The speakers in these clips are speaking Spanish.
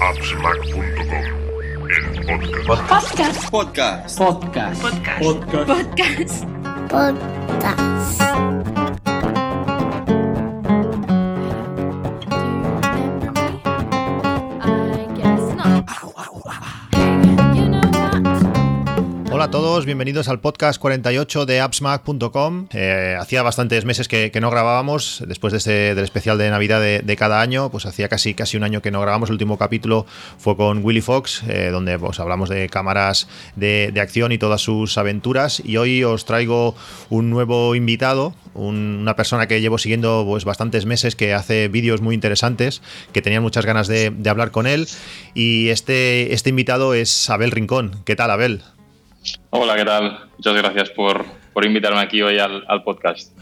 appsmac.com, el podcast. Podcast. Podcast. Podcast. Podcast. Hola a bienvenidos al podcast 48 de appsmac.com. Eh, hacía bastantes meses que, no grabábamos, después de ese, del especial de Navidad de, cada año, pues hacía casi, casi un año que no grabamos. El último capítulo fue con Willy Fox, eh, donde pues, hablamos de cámaras de, acción y todas sus aventuras. Y hoy os traigo un nuevo invitado, un- una persona que llevo siguiendo pues, bastantes meses, que hace vídeos muy interesantes, que tenía muchas ganas de, de hablar con él. Y este, este invitado es Abel Rincón. ¿Qué tal, Abel? Hola, ¿qué tal? Muchas gracias por, por invitarme aquí hoy al, al podcast.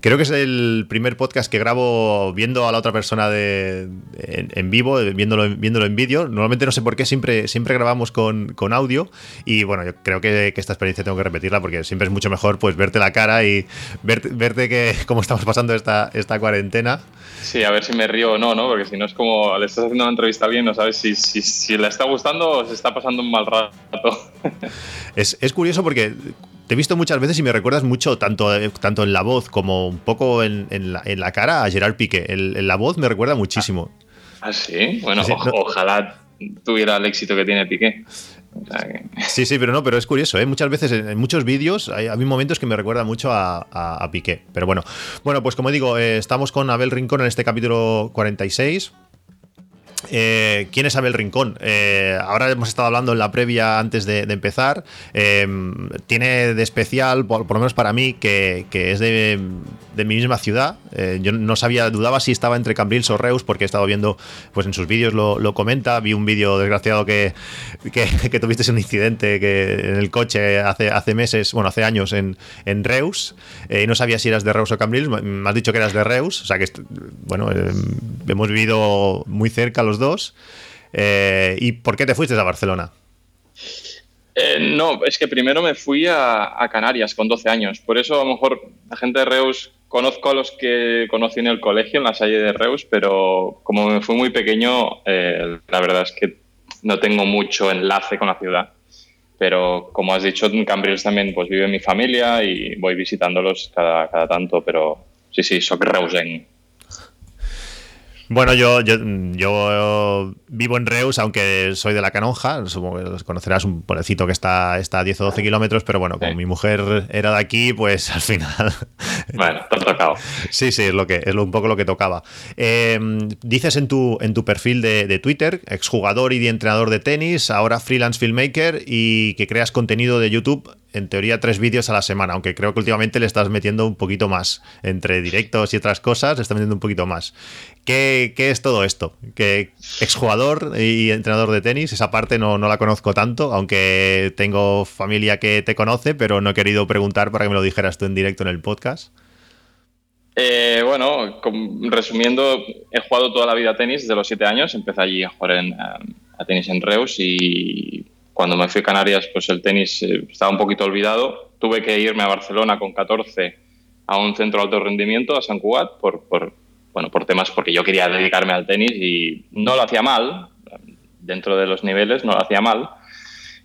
Creo que es el primer podcast que grabo viendo a la otra persona de, en, en vivo, viéndolo, viéndolo en vídeo. Normalmente no sé por qué siempre, siempre grabamos con, con audio y bueno, yo creo que, que esta experiencia tengo que repetirla porque siempre es mucho mejor pues verte la cara y verte, verte que cómo estamos pasando esta, esta cuarentena. Sí, a ver si me río o no, ¿no? Porque si no es como le estás haciendo una entrevista alguien, no sabes si, si, si le está gustando o se está pasando un mal rato. Es, es curioso porque te he visto muchas veces y me recuerdas mucho, tanto, tanto en la voz como un poco en, en, la, en la cara, a Gerard Piqué. El- en la voz me recuerda muchísimo. ¿Ah, sí? Bueno, Sí, o- no- ojalá tuviera el éxito que tiene Piqué. Sí, sí, pero no, pero es curioso, ¿eh? Muchas veces en, en muchos vídeos hay, hay momentos que me recuerdan mucho a, a- a Piqué. Pero bueno, bueno, pues como digo, eh, estamos con Abel Rincón en este capítulo 46. Eh, ¿Quién es Abel Rincón? Eh, ahora hemos estado hablando en la previa antes de, empezar. Eh, tiene de especial, por, lo menos para mí, que, es de mi misma ciudad. Eh, yo no sabía, dudaba si estaba entre Cambrils o Reus, porque he estado viendo, pues en sus vídeos lo, lo comenta. Vi un vídeo desgraciado que, que, tuviste un incidente que en el coche hace, hace meses, bueno, hace años en, en Reus. Eh, y no sabía si eras de Reus o Cambrils. Me has dicho que eras de Reus. O sea que, bueno, eh, hemos vivido muy cerca los dos. ¿Y por qué te fuiste a Barcelona? No, es que primero me fui a, a Canarias con 12 años. Por eso a lo mejor la gente de Reus, conozco a los que conocí en el colegio, en la salle de Reus, pero como me fui muy pequeño, eh, la verdad es que no tengo mucho enlace con la ciudad. Pero como has dicho, en Cambrils también pues vive mi familia y voy visitándolos cada, cada tanto, pero sí, sí, soy reusen. Bueno, yo, yo, yo vivo en Reus, aunque soy de la Canonja. Supongo que los conocerás un pueblecito que está, está a 10 o 12 kilómetros, pero bueno, como Sí. mi mujer era de aquí, pues al final. Bueno, te tocado. Sí, sí, es lo que es lo- un poco lo que tocaba. Eh, dices en tu, en tu perfil de, de Twitter, exjugador y entrenador de tenis, ahora freelance filmmaker y que creas contenido de YouTube, en teoría tres vídeos a la semana, aunque creo que últimamente le estás metiendo un poquito más. Entre directos y otras cosas, le estás metiendo un poquito más. ¿Qué, es todo esto? Que exjugador y entrenador de tenis, esa parte no, la conozco tanto, aunque tengo familia que te conoce, pero no he querido preguntar para que me lo dijeras tú en directo en el podcast. Eh, bueno, resumiendo, he jugado toda la vida a tenis desde los 7 años. Empecé allí a jugar a tenis en Reus y cuando me fui a Canarias, pues el tenis eh, estaba un poquito olvidado. Tuve que irme a Barcelona con 14 a un centro de alto rendimiento, a San Cugat, por, por, bueno, por temas porque yo quería dedicarme al tenis y no lo hacía mal, dentro de los niveles no lo hacía mal.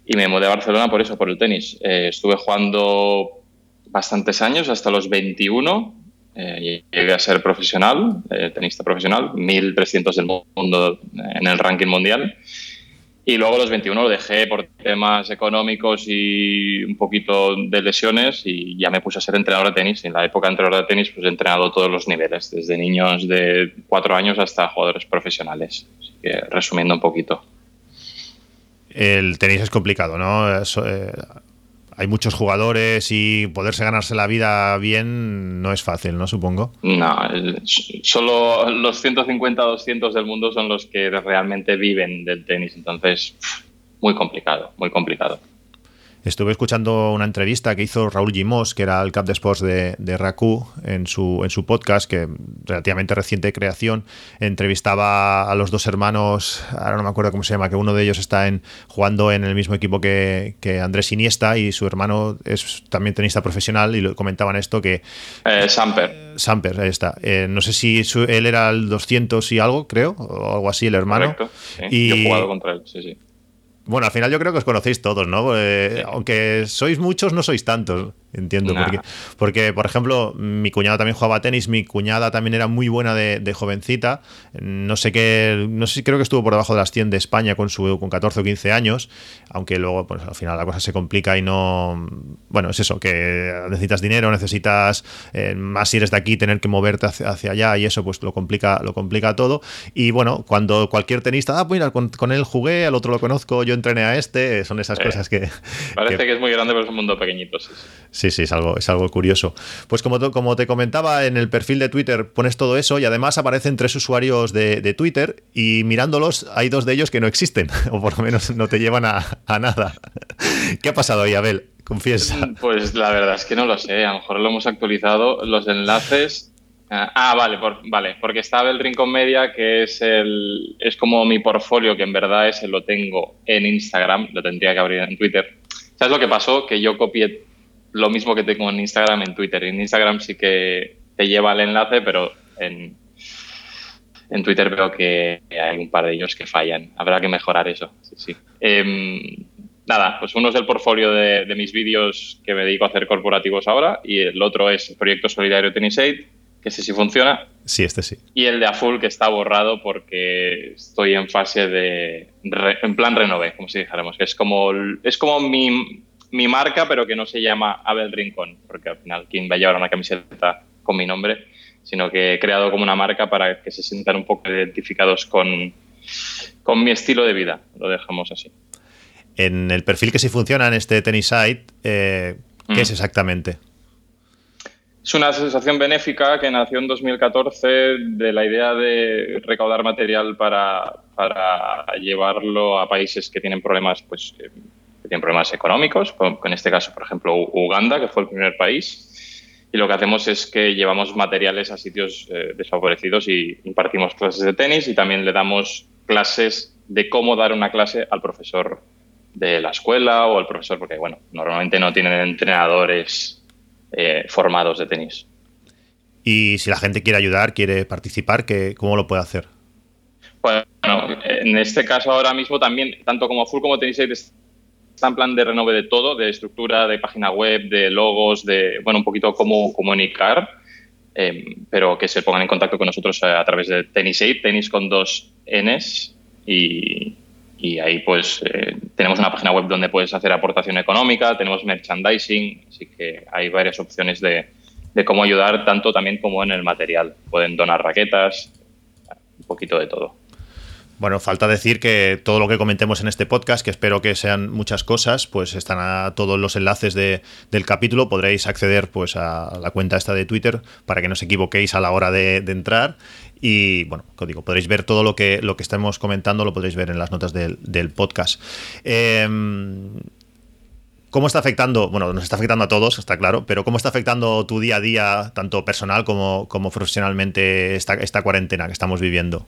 Y me mudé a Barcelona por eso, por el tenis. Eh, estuve jugando bastantes años, hasta los 21. Eh, llegué a ser profesional, eh, tenista profesional, 1300 del mundo en el ranking mundial. Y luego los 21 lo dejé por temas económicos y un poquito de lesiones y ya me puse a ser entrenador de tenis. En la época de entrenador de tenis pues he entrenado todos los niveles, desde niños de 4 años hasta jugadores profesionales. Así que resumiendo un poquito. El tenis es complicado, ¿no? Hay muchos jugadores y poderse ganarse la vida bien no es fácil, ¿no? Supongo. No, solo los 150 200 del mundo son los que realmente viven del tenis, entonces muy complicado, muy complicado. Estuve escuchando una entrevista que hizo Raúl Gimos, que era el cap de sports de, de Raku, en su, en su podcast, que relativamente reciente creación. Entrevistaba a los dos hermanos, ahora no me acuerdo cómo se llama, que uno de ellos está en, jugando en el mismo equipo que, que Andrés Iniesta y su hermano es también tenista profesional y lo comentaban esto que... Eh, Samper. Samper, ahí está. Eh, no sé si su- él era el 200 y algo, creo, o algo así, el hermano. Correcto. sí. Y- Yo he jugado contra él, sí, sí. Bueno, al final yo creo que os conocéis todos, ¿no? Eh. Aunque sois muchos, no sois tantos, entiendo. Nah. Porque, porque, por ejemplo, mi cuñado también jugaba tenis, mi cuñada también era muy buena de, de jovencita. No sé qué, no sé si creo que estuvo por debajo de las 100 de España con, su, con 14 o 15 años, aunque luego, pues al final la cosa se complica y no... Bueno, es eso, que necesitas dinero, necesitas, eh, más si eres de aquí, tener que moverte hacia, hacia allá y eso pues lo complica, lo complica todo. Y bueno, cuando cualquier tenista, ah, pues mira, con, con él jugué, al otro lo conozco, yo entrené a este, son esas Eh, cosas que... Parece que- que es muy grande, pero es un mundo pequeñito, sí, sí. Sí, sí, es algo, es algo curioso. Pues como, como te comentaba, en el perfil de Twitter pones todo eso y además aparecen tres usuarios de, de Twitter y mirándolos hay dos de ellos que no existen, o por lo menos no te llevan a, a nada. ¿Qué ha pasado ahí, Abel? Confiesa. Pues la verdad es que no lo sé, a lo mejor lo hemos actualizado. Los enlaces. Ah, ah, vale, por- vale, porque estaba el Rincón Media, que es el es como mi portfolio, que en verdad ese lo tengo en Instagram, lo tendría que abrir en Twitter. ¿Sabes lo que pasó? Que yo copié lo mismo que tengo en Instagram en Twitter. En Instagram sí que te lleva el enlace, pero en, en Twitter veo que hay un par de ellos que fallan. Habrá que mejorar eso. Sí, sí. Em, nada, pues uno es el portfolio de, de mis vídeos que me dedico a hacer corporativos ahora y el otro es el proyecto solidario Tennis Aid, que ese sí funciona, Sí, este sí. y el de Aful que está borrado porque estoy en fase de, re- en plan renové, como si dijéramos. Es como, es como mi, mi marca, pero que no se llama Abel Rincón, porque al final, ¿quién va a llevar una camiseta con mi nombre? Sino que he creado como una marca para que se sientan un poco identificados con, con mi estilo de vida. Lo dejamos así. En el perfil que sí funciona en este Tennis Site, eh, ¿qué Mm. es exactamente? Es una asociación benéfica que nació en 2014 de la idea de recaudar material para, para llevarlo a países que tienen problemas, pues, que, tienen problemas económicos, en este caso, por ejemplo, Uganda, que fue el primer país. Y lo que hacemos es que llevamos materiales a sitios eh, desfavorecidos y impartimos clases de tenis y también le damos clases de cómo dar una clase al profesor de la escuela o al profesor, porque bueno, normalmente no tienen entrenadores eh, formados de tenis. Y si la gente quiere ayudar, quiere participar, ¿qué, ¿cómo lo puede hacer? Bueno, en este caso ahora mismo también, tanto como Full como Tennis Aid está en plan de renove de todo, de estructura, de página web, de logos, de, bueno, un poquito cómo comunicar, eh, pero que se pongan en contacto con nosotros a, través de Tennis Aid, tenis con dos Ns y, ahí pues eh, tenemos una página web donde puedes hacer aportación económica, tenemos merchandising, así que hay varias opciones de cómo ayudar tanto también como en el material. Pueden donar raquetas, un poquito de todo. Bueno, falta decir que todo lo que comentemos en este podcast, que espero que sean muchas cosas, pues están a todos los enlaces de- del capítulo. Podréis acceder pues a la cuenta esta de Twitter para que no os equivoquéis a la hora de, entrar. Y bueno, como digo, podréis ver todo lo que, lo que estemos comentando, lo podréis ver en las notas del, del podcast. Em, ¿Cómo está afectando? Bueno, nos está afectando a todos, está claro, pero ¿cómo está afectando tu día a día, tanto personal como, como profesionalmente, esta, esta cuarentena que estamos viviendo?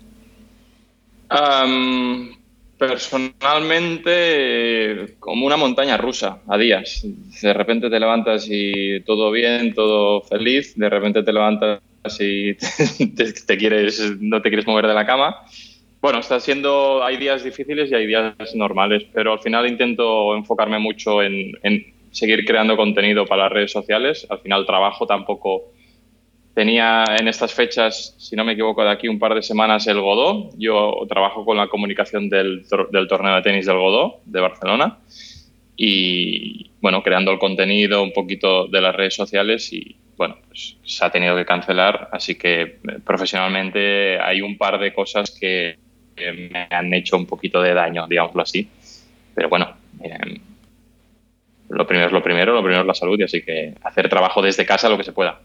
Personalmente, como una montaña rusa a días. De repente te levantas y todo bien, todo feliz. De repente te levantas y te, te quieres, no te quieres mover de la cama. Bueno, está siendo, hay días difíciles y hay días normales, pero al final intento enfocarme mucho en, en seguir creando contenido para las redes sociales. Al final trabajo tampoco Tenía en estas fechas, si no me equivoco, de aquí un par de semanas el Godó. Yo trabajo con la comunicación del, del torneo de tenis del Godó de Barcelona y, bueno, creando el contenido un poquito de las redes sociales y, bueno, pues se ha tenido que cancelar. Así que eh, profesionalmente hay un par de cosas que, me han hecho un poquito de daño, digámoslo así. Pero bueno, eh, lo primero es lo primero, lo primero es la salud y así que hacer trabajo desde casa lo que se pueda.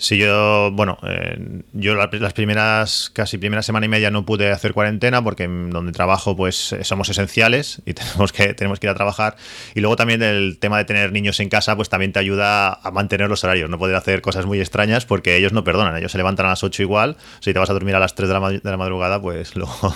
Sí, yo, bueno, eh, yo las primeras, casi primera semana y media no pude hacer cuarentena porque donde trabajo pues eh, somos esenciales y tenemos que, tenemos que ir a trabajar. Y luego también el tema de tener niños en casa pues también te ayuda a mantener los horarios, no poder hacer cosas muy extrañas porque ellos no perdonan, ellos se levantan a las 8 igual, si te vas a dormir a las 3 de la, de la madrugada pues luego,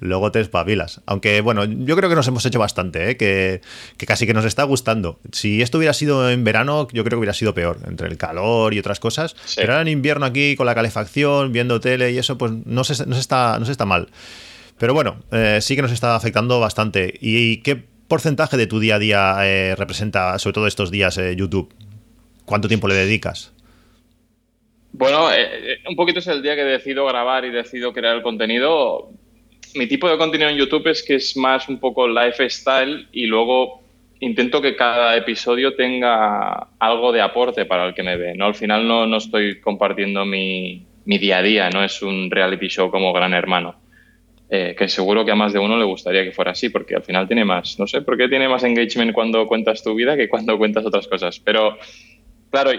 luego te espabilas. Aunque bueno, yo creo que nos hemos hecho bastante, ¿eh? que, que casi que nos está gustando. Si esto hubiera sido en verano, yo creo que hubiera sido peor, entre el calor y otras cosas pero ahora en invierno aquí, con la calefacción, viendo tele y eso, pues no se, no está, no se está mal. Pero bueno, eh, sí que nos está afectando bastante. ¿Y qué porcentaje de tu día a día eh, representa, sobre todo estos días, eh, YouTube? ¿Cuánto tiempo le dedicas? Bueno, un poquito es el día que decido grabar y decido crear el contenido. Mi tipo de contenido en YouTube es que es más un poco lifestyle y luego intento que cada episodio tenga algo de aporte para el que me ve. ¿no? Al final no, no estoy compartiendo mi, mi, día a día, no es un reality show como Gran Hermano. Eh, que seguro que a más de uno le gustaría que fuera así, porque al final tiene más, no sé, ¿por qué tiene más engagement cuando cuentas tu vida que cuando cuentas otras cosas? Pero, claro,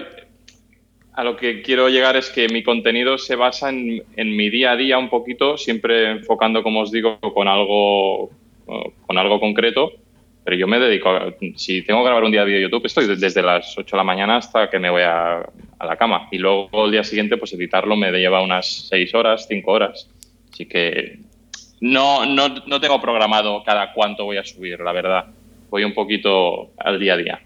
a lo que quiero llegar es que mi contenido se basa en, en mi día a día un poquito, siempre enfocando, como os digo, con algo, con algo concreto pero yo me dedico, a, si tengo que grabar un día de YouTube, estoy desde las 8 de la mañana hasta que me voy a, a, la cama. Y luego el día siguiente, pues editarlo me lleva unas 6 horas, 5 horas. Así que no, no, no tengo programado cada cuánto voy a subir, la verdad. Voy un poquito al día a día.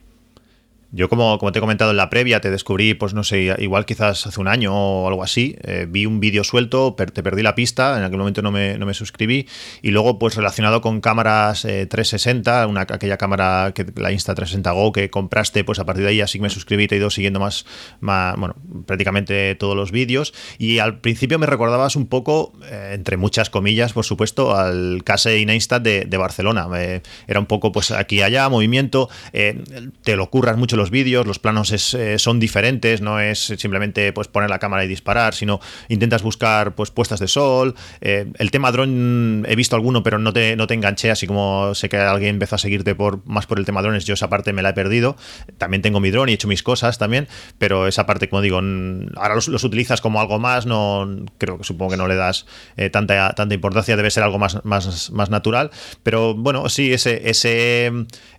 Yo, como, como te he comentado en la previa, te descubrí, pues no sé, igual quizás hace un año o algo así. Eh, vi un vídeo suelto, te perdí la pista, en aquel momento no me, no me suscribí. Y luego, pues relacionado con cámaras 360, eh, una, aquella cámara, que la Insta360 Go que compraste, pues a partir de ahí así me suscribí, te he ido siguiendo más, más bueno, prácticamente todos los vídeos. Y al principio me recordabas un poco, eh, entre muchas comillas, por supuesto, al Case in Insta de, de Barcelona. era un poco, pues aquí allá, movimiento, te lo curras mucho los vídeos, los planos eh, son diferentes, no es simplemente pues, poner la cámara y disparar, sino intentas buscar pues, puestas de sol. Eh, el tema dron he visto alguno, pero no te, no te enganché, así como sé que alguien empezó a seguirte por, más por el tema drones, yo esa parte me la he perdido. También tengo mi dron y he hecho mis cosas también, pero esa parte, como digo, ahora los, utilizas como algo más, no creo que supongo que no le das eh, tanta, tanta importancia, debe ser algo más, más, más natural, pero bueno, sí, ese, ese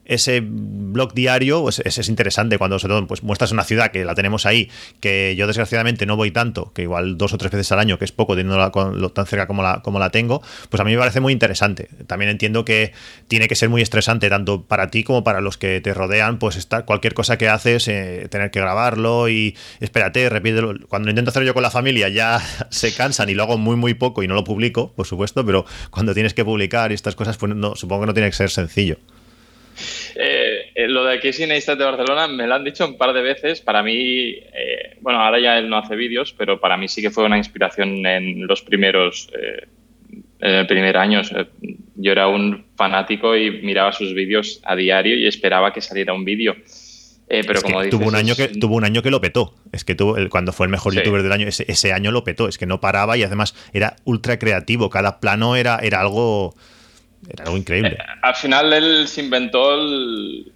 ese blog diario, pues es interesante cuando se pues, muestras una ciudad que la tenemos ahí, que yo desgraciadamente no voy tanto, que igual dos o tres veces al año, que es poco teniéndola tan cerca como la, como la tengo, pues a mí me parece muy interesante. También entiendo que tiene que ser muy estresante tanto para ti como para los que te rodean, pues estar, cualquier cosa que haces, eh, tener que grabarlo y espérate, repítelo. Cuando intento hacerlo yo con la familia ya se cansan y lo hago muy muy poco y no lo publico, por supuesto, pero cuando tienes que publicar y estas cosas, pues no, supongo que no tiene que ser sencillo. Eh, eh, lo de Casey Neistat de Barcelona me lo han dicho un par de veces. Para mí, eh, bueno, ahora ya él no hace vídeos, pero para mí sí que fue una inspiración en los primeros, en el primer año. yo era un fanático y miraba sus vídeos a diario y esperaba que saliera un vídeo. pero como tuvo un año que tuvo un año que lo petó. Es que tuvo, cuando fue el mejor youtuber del año, ese, ese, año lo petó. Es que no paraba y además era ultra creativo. Cada plano era, era algo Eh, al final él se inventó el,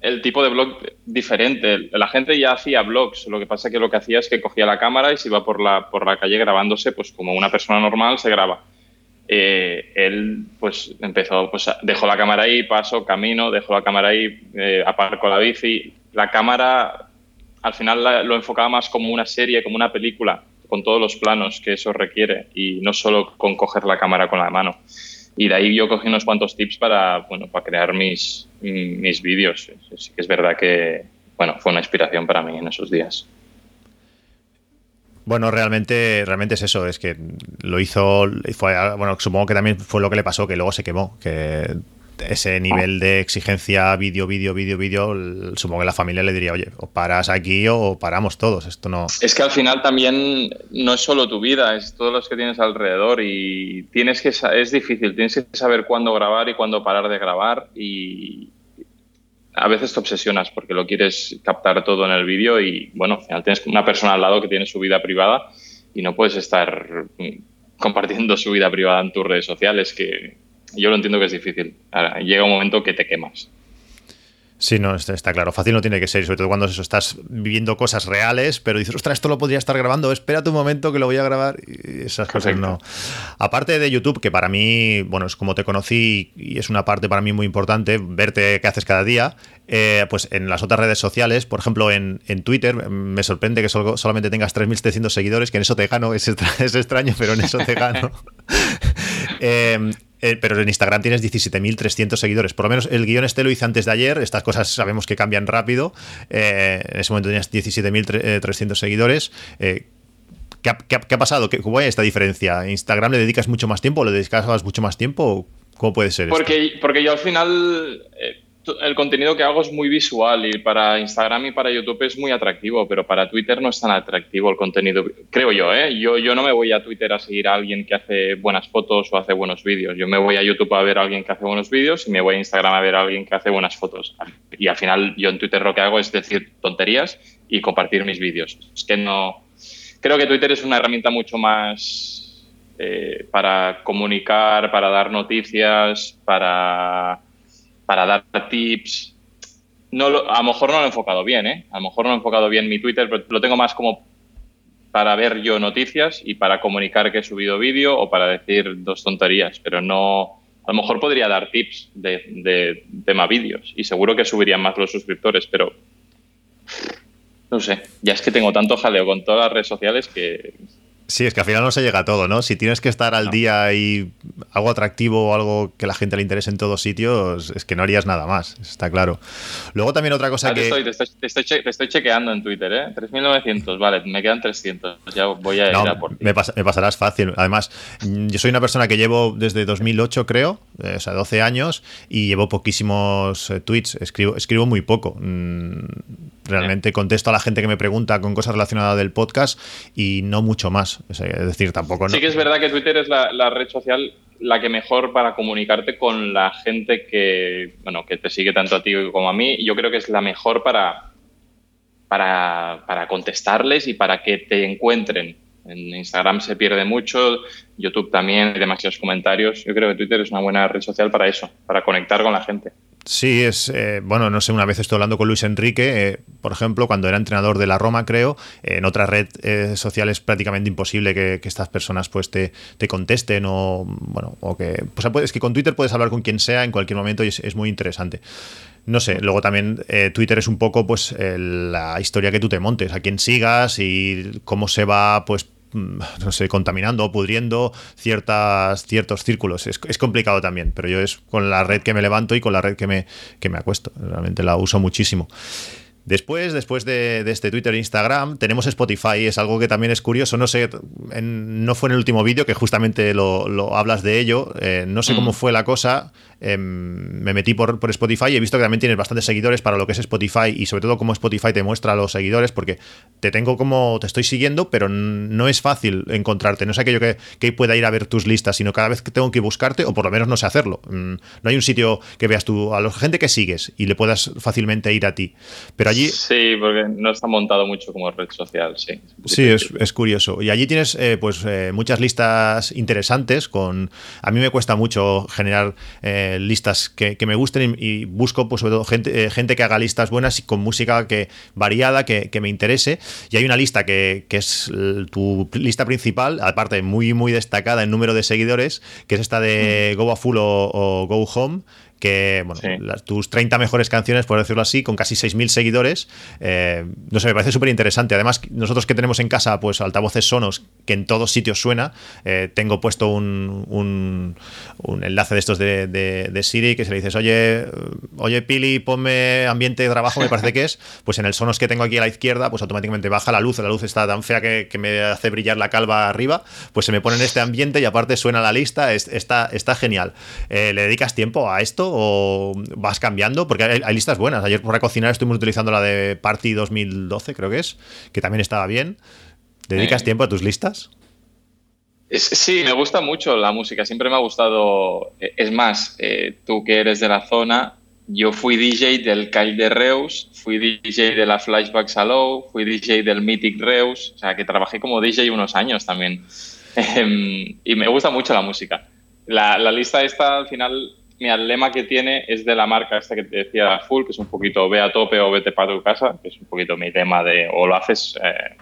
el, tipo de blog diferente. La gente ya hacía blogs, lo que pasa es que lo que hacía es que cogía la cámara y se iba por la, por la calle grabándose, pues como una persona normal se graba. Eh, él pues empezó, pues dejó la cámara ahí, paso, camino, dejó la cámara ahí, eh, aparco la bici. La cámara al final lo enfocaba más como una serie, como una película, con todos los planos que eso requiere y no solo con coger la cámara con la mano. Y de ahí yo cogí unos cuantos tips para, bueno, para crear mis, mis vídeos. Sí que es verdad que, bueno, fue una inspiración para mí en esos días. Bueno, realmente, realmente es eso, es que lo hizo, fue, bueno, supongo que también fue lo que le pasó, que luego se quemó, que ese nivel de exigencia vídeo, vídeo, vídeo, vídeo, supongo que la familia le diría, oye, o paras aquí o paramos todos, esto no... Es que al final también no es solo tu vida, es todos los que tienes alrededor y tienes que, es difícil, tienes que saber cuándo grabar y cuándo parar de grabar y a veces te obsesionas porque lo quieres captar todo en el vídeo y bueno, al final tienes una persona al lado que tiene su vida privada y no puedes estar compartiendo su vida privada en tus redes sociales que yo lo entiendo que es difícil. llega un momento que te quemas. Sí, no, está, está, claro. Fácil no tiene que ser, sobre todo cuando eso, estás viviendo cosas reales, pero dices, ostras, esto lo podría estar grabando, espérate un momento que lo voy a grabar. Y esas cosas no. Aparte de YouTube, que para mí, bueno, es como te conocí y es una parte para mí muy importante, verte qué haces cada día, eh, pues en las otras redes sociales, por ejemplo en, en Twitter, me sorprende que solo, solamente tengas 3.700 seguidores, que en eso te gano, es, es extraño, pero en eso te gano. eh, eh, pero en Instagram tienes 17.300 seguidores. Por lo menos el guion este lo hice antes de ayer. Estas cosas sabemos que cambian rápido. Eh, en ese momento tenías 17.300 seguidores. Eh, ¿qué, ha, qué, qué, pasado? ¿Cómo hay esta diferencia? ¿A ¿Instagram le dedicas mucho más tiempo? ¿Le dedicas mucho más tiempo? ¿Cómo puede ser porque? Porque yo al final el contenido que hago es muy visual y para Instagram y para YouTube es muy atractivo, pero para Twitter no es tan atractivo el contenido, creo yo, ¿eh? Yo, yo no me voy a Twitter a seguir a alguien que hace buenas fotos o hace buenos vídeos. Yo me voy a YouTube a ver a alguien que hace buenos vídeos y me voy a Instagram a ver a alguien que hace buenas fotos. Y al final yo en Twitter lo que hago es decir tonterías y compartir mis vídeos. Es que no... Creo que Twitter es una herramienta mucho más eh, para comunicar, para dar noticias, para para dar tips. No lo, a lo mejor no lo he enfocado bien, ¿eh? A lo mejor no he enfocado bien mi Twitter, pero lo tengo más como para ver yo noticias y para comunicar que he subido vídeo o para decir dos tonterías, pero no... A lo mejor podría dar tips de, de tema vídeos y seguro que subirían más los suscriptores, pero no sé, ya es que tengo tanto jaleo con todas las redes sociales que Sí, es que al final no se llega a todo, ¿no? Si tienes que estar al no. día y algo atractivo o algo que a la gente le interese en todos sitios, es que no harías nada más, está claro. Luego también otra cosa ah, que... Te estoy, te, estoy, te, estoy te estoy, chequeando en Twitter, ¿eh? 3.900, vale, me quedan 300, ya voy a ir no, a por ti. Me, pas me, pasarás fácil. Además, yo soy una persona que llevo desde 2008, creo, eh, o sea, 12 años, y llevo poquísimos eh, tweets, escribo, escribo muy poco. Mm, realmente contesto a la gente que me pregunta con cosas relacionadas del podcast y no mucho más. Es decir, tampoco. Sí, que es verdad que Twitter es la, la, red social la que mejor para comunicarte con la gente que, bueno, que te sigue tanto a ti como a mí. Yo creo que es la mejor para, para, para contestarles y para que te encuentren. En Instagram se pierde mucho, YouTube también, hay demasiados comentarios. Yo creo que Twitter es una buena red social para eso, para conectar con la gente. Sí, es eh, bueno, no sé, una vez estoy hablando con Luis Enrique, eh, por ejemplo, cuando era entrenador de la Roma, creo, eh, en otra red social es prácticamente imposible que, estas personas pues te, te, contesten o bueno, o que pues es que con Twitter puedes hablar con quien sea en cualquier momento y es, muy interesante. No sé, luego también Twitter es un poco pues la historia que tú te montes, a quién sigas y cómo se va pues no sé, contaminando o pudriendo ciertas, ciertos círculos. Es, es, complicado también, pero yo es con la red que me levanto y con la red que me, que me acuesto. Realmente la uso muchísimo. Después, después de, de, este Twitter e Instagram, tenemos Spotify. Es algo que también es curioso. No sé, en, no fue en el último vídeo que justamente lo, lo, hablas de ello. Eh, no sé mm. cómo fue la cosa. Eh, me metí por, por, Spotify y he visto que también tienes bastantes seguidores para lo que es Spotify y sobre todo cómo Spotify te muestra a los seguidores porque te tengo como, te estoy siguiendo, pero no es fácil encontrarte. No es aquello que, que pueda ir a ver tus listas, sino cada vez que tengo que buscarte o por lo menos no sé hacerlo. Mm, no hay un sitio que veas tú a la gente que sigues y le puedas fácilmente ir a ti. Pero allí... Sí, porque no está montado mucho como red social, sí. Sí, es, es curioso. Y allí tienes eh, pues eh, muchas listas interesantes con... A mí me cuesta mucho generar... Eh, listas que, que, me gusten y, y, busco pues sobre todo gente, eh, gente que haga listas buenas y con música que variada que, que me interese y hay una lista que, que, es tu lista principal aparte muy muy destacada en número de seguidores que es esta de mm. Go a Full o, o Go Home que, bueno, sí. las, tus 30 mejores canciones, por decirlo así, con casi 6.000 seguidores. Eh, no sé, me parece súper interesante. Además, nosotros que tenemos en casa, pues altavoces sonos, que en todos sitios suena, eh, tengo puesto un, un, un, enlace de estos de, de, de, Siri que se le dices, oye, oye, Pili, ponme ambiente de trabajo, me parece que es, pues en el sonos que tengo aquí a la izquierda, pues automáticamente baja la luz, la luz está tan fea que, que me hace brillar la calva arriba, pues se me pone en este ambiente y aparte suena la lista, es, está, está genial. Eh, ¿Le dedicas tiempo a esto? O vas cambiando? Porque hay, hay, listas buenas. Ayer para cocinar estuvimos utilizando la de Party 2012, creo que es, que también estaba bien. ¿Dedicas eh. tiempo a tus listas? Sí, me gusta mucho la música, siempre me ha gustado. Eh, es más, eh, tú que eres de la zona, yo fui DJ del Kyle de Reus, fui DJ de la Flashback Salou, fui DJ del Mythic Reus, o sea que trabajé como DJ unos años también. y me gusta mucho la música. La, la lista esta al final mira, el lema que tiene es de la marca esta que te decía Full, que es un poquito ve a tope o vete para tu casa, que es un poquito mi tema de o lo haces eh,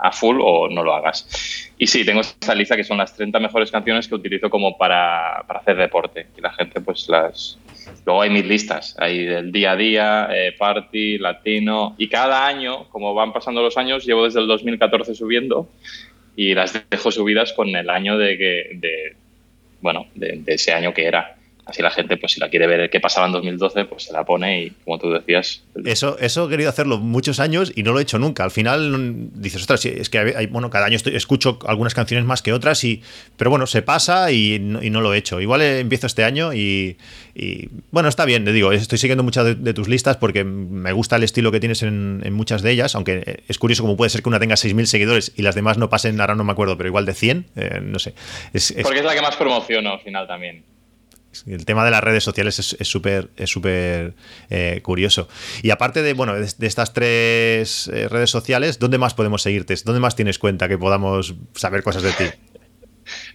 a full o no lo hagas. Y sí, tengo esta lista que son las 30 mejores canciones que utilizo como para, para hacer deporte. Y la gente pues las... Luego hay mis listas, hay del día a día, eh, party, latino. Y cada año, como van pasando los años, llevo desde el 2014 subiendo y las dejo subidas con el año de que... De, bueno, de, de ese año que era. Así la gente, pues si la quiere ver qué pasaba en 2012, pues se la pone y como tú decías. Eso, eso he querido hacerlo muchos años y no lo he hecho nunca. Al final mm, dices, ostras, es que hay, bueno, cada año estoy, escucho algunas canciones más que otras, y, pero bueno, se pasa y no, y no lo he hecho. Igual empiezo este año y, y, bueno, está bien, te digo, estoy siguiendo muchas de, de, tus listas porque me gusta el estilo que tienes en, en, muchas de ellas, aunque es curioso como puede ser que una tenga 6.000 seguidores y las demás no pasen, ahora no me acuerdo, pero igual de 100, eh, no sé. Es, es... Porque es la que más promociono al final también. El tema de las redes sociales es súper es súper eh, curioso. Y aparte de, bueno, de, estas tres eh, redes sociales, ¿dónde más podemos seguirte? ¿Dónde más tienes cuenta que podamos saber cosas de ti?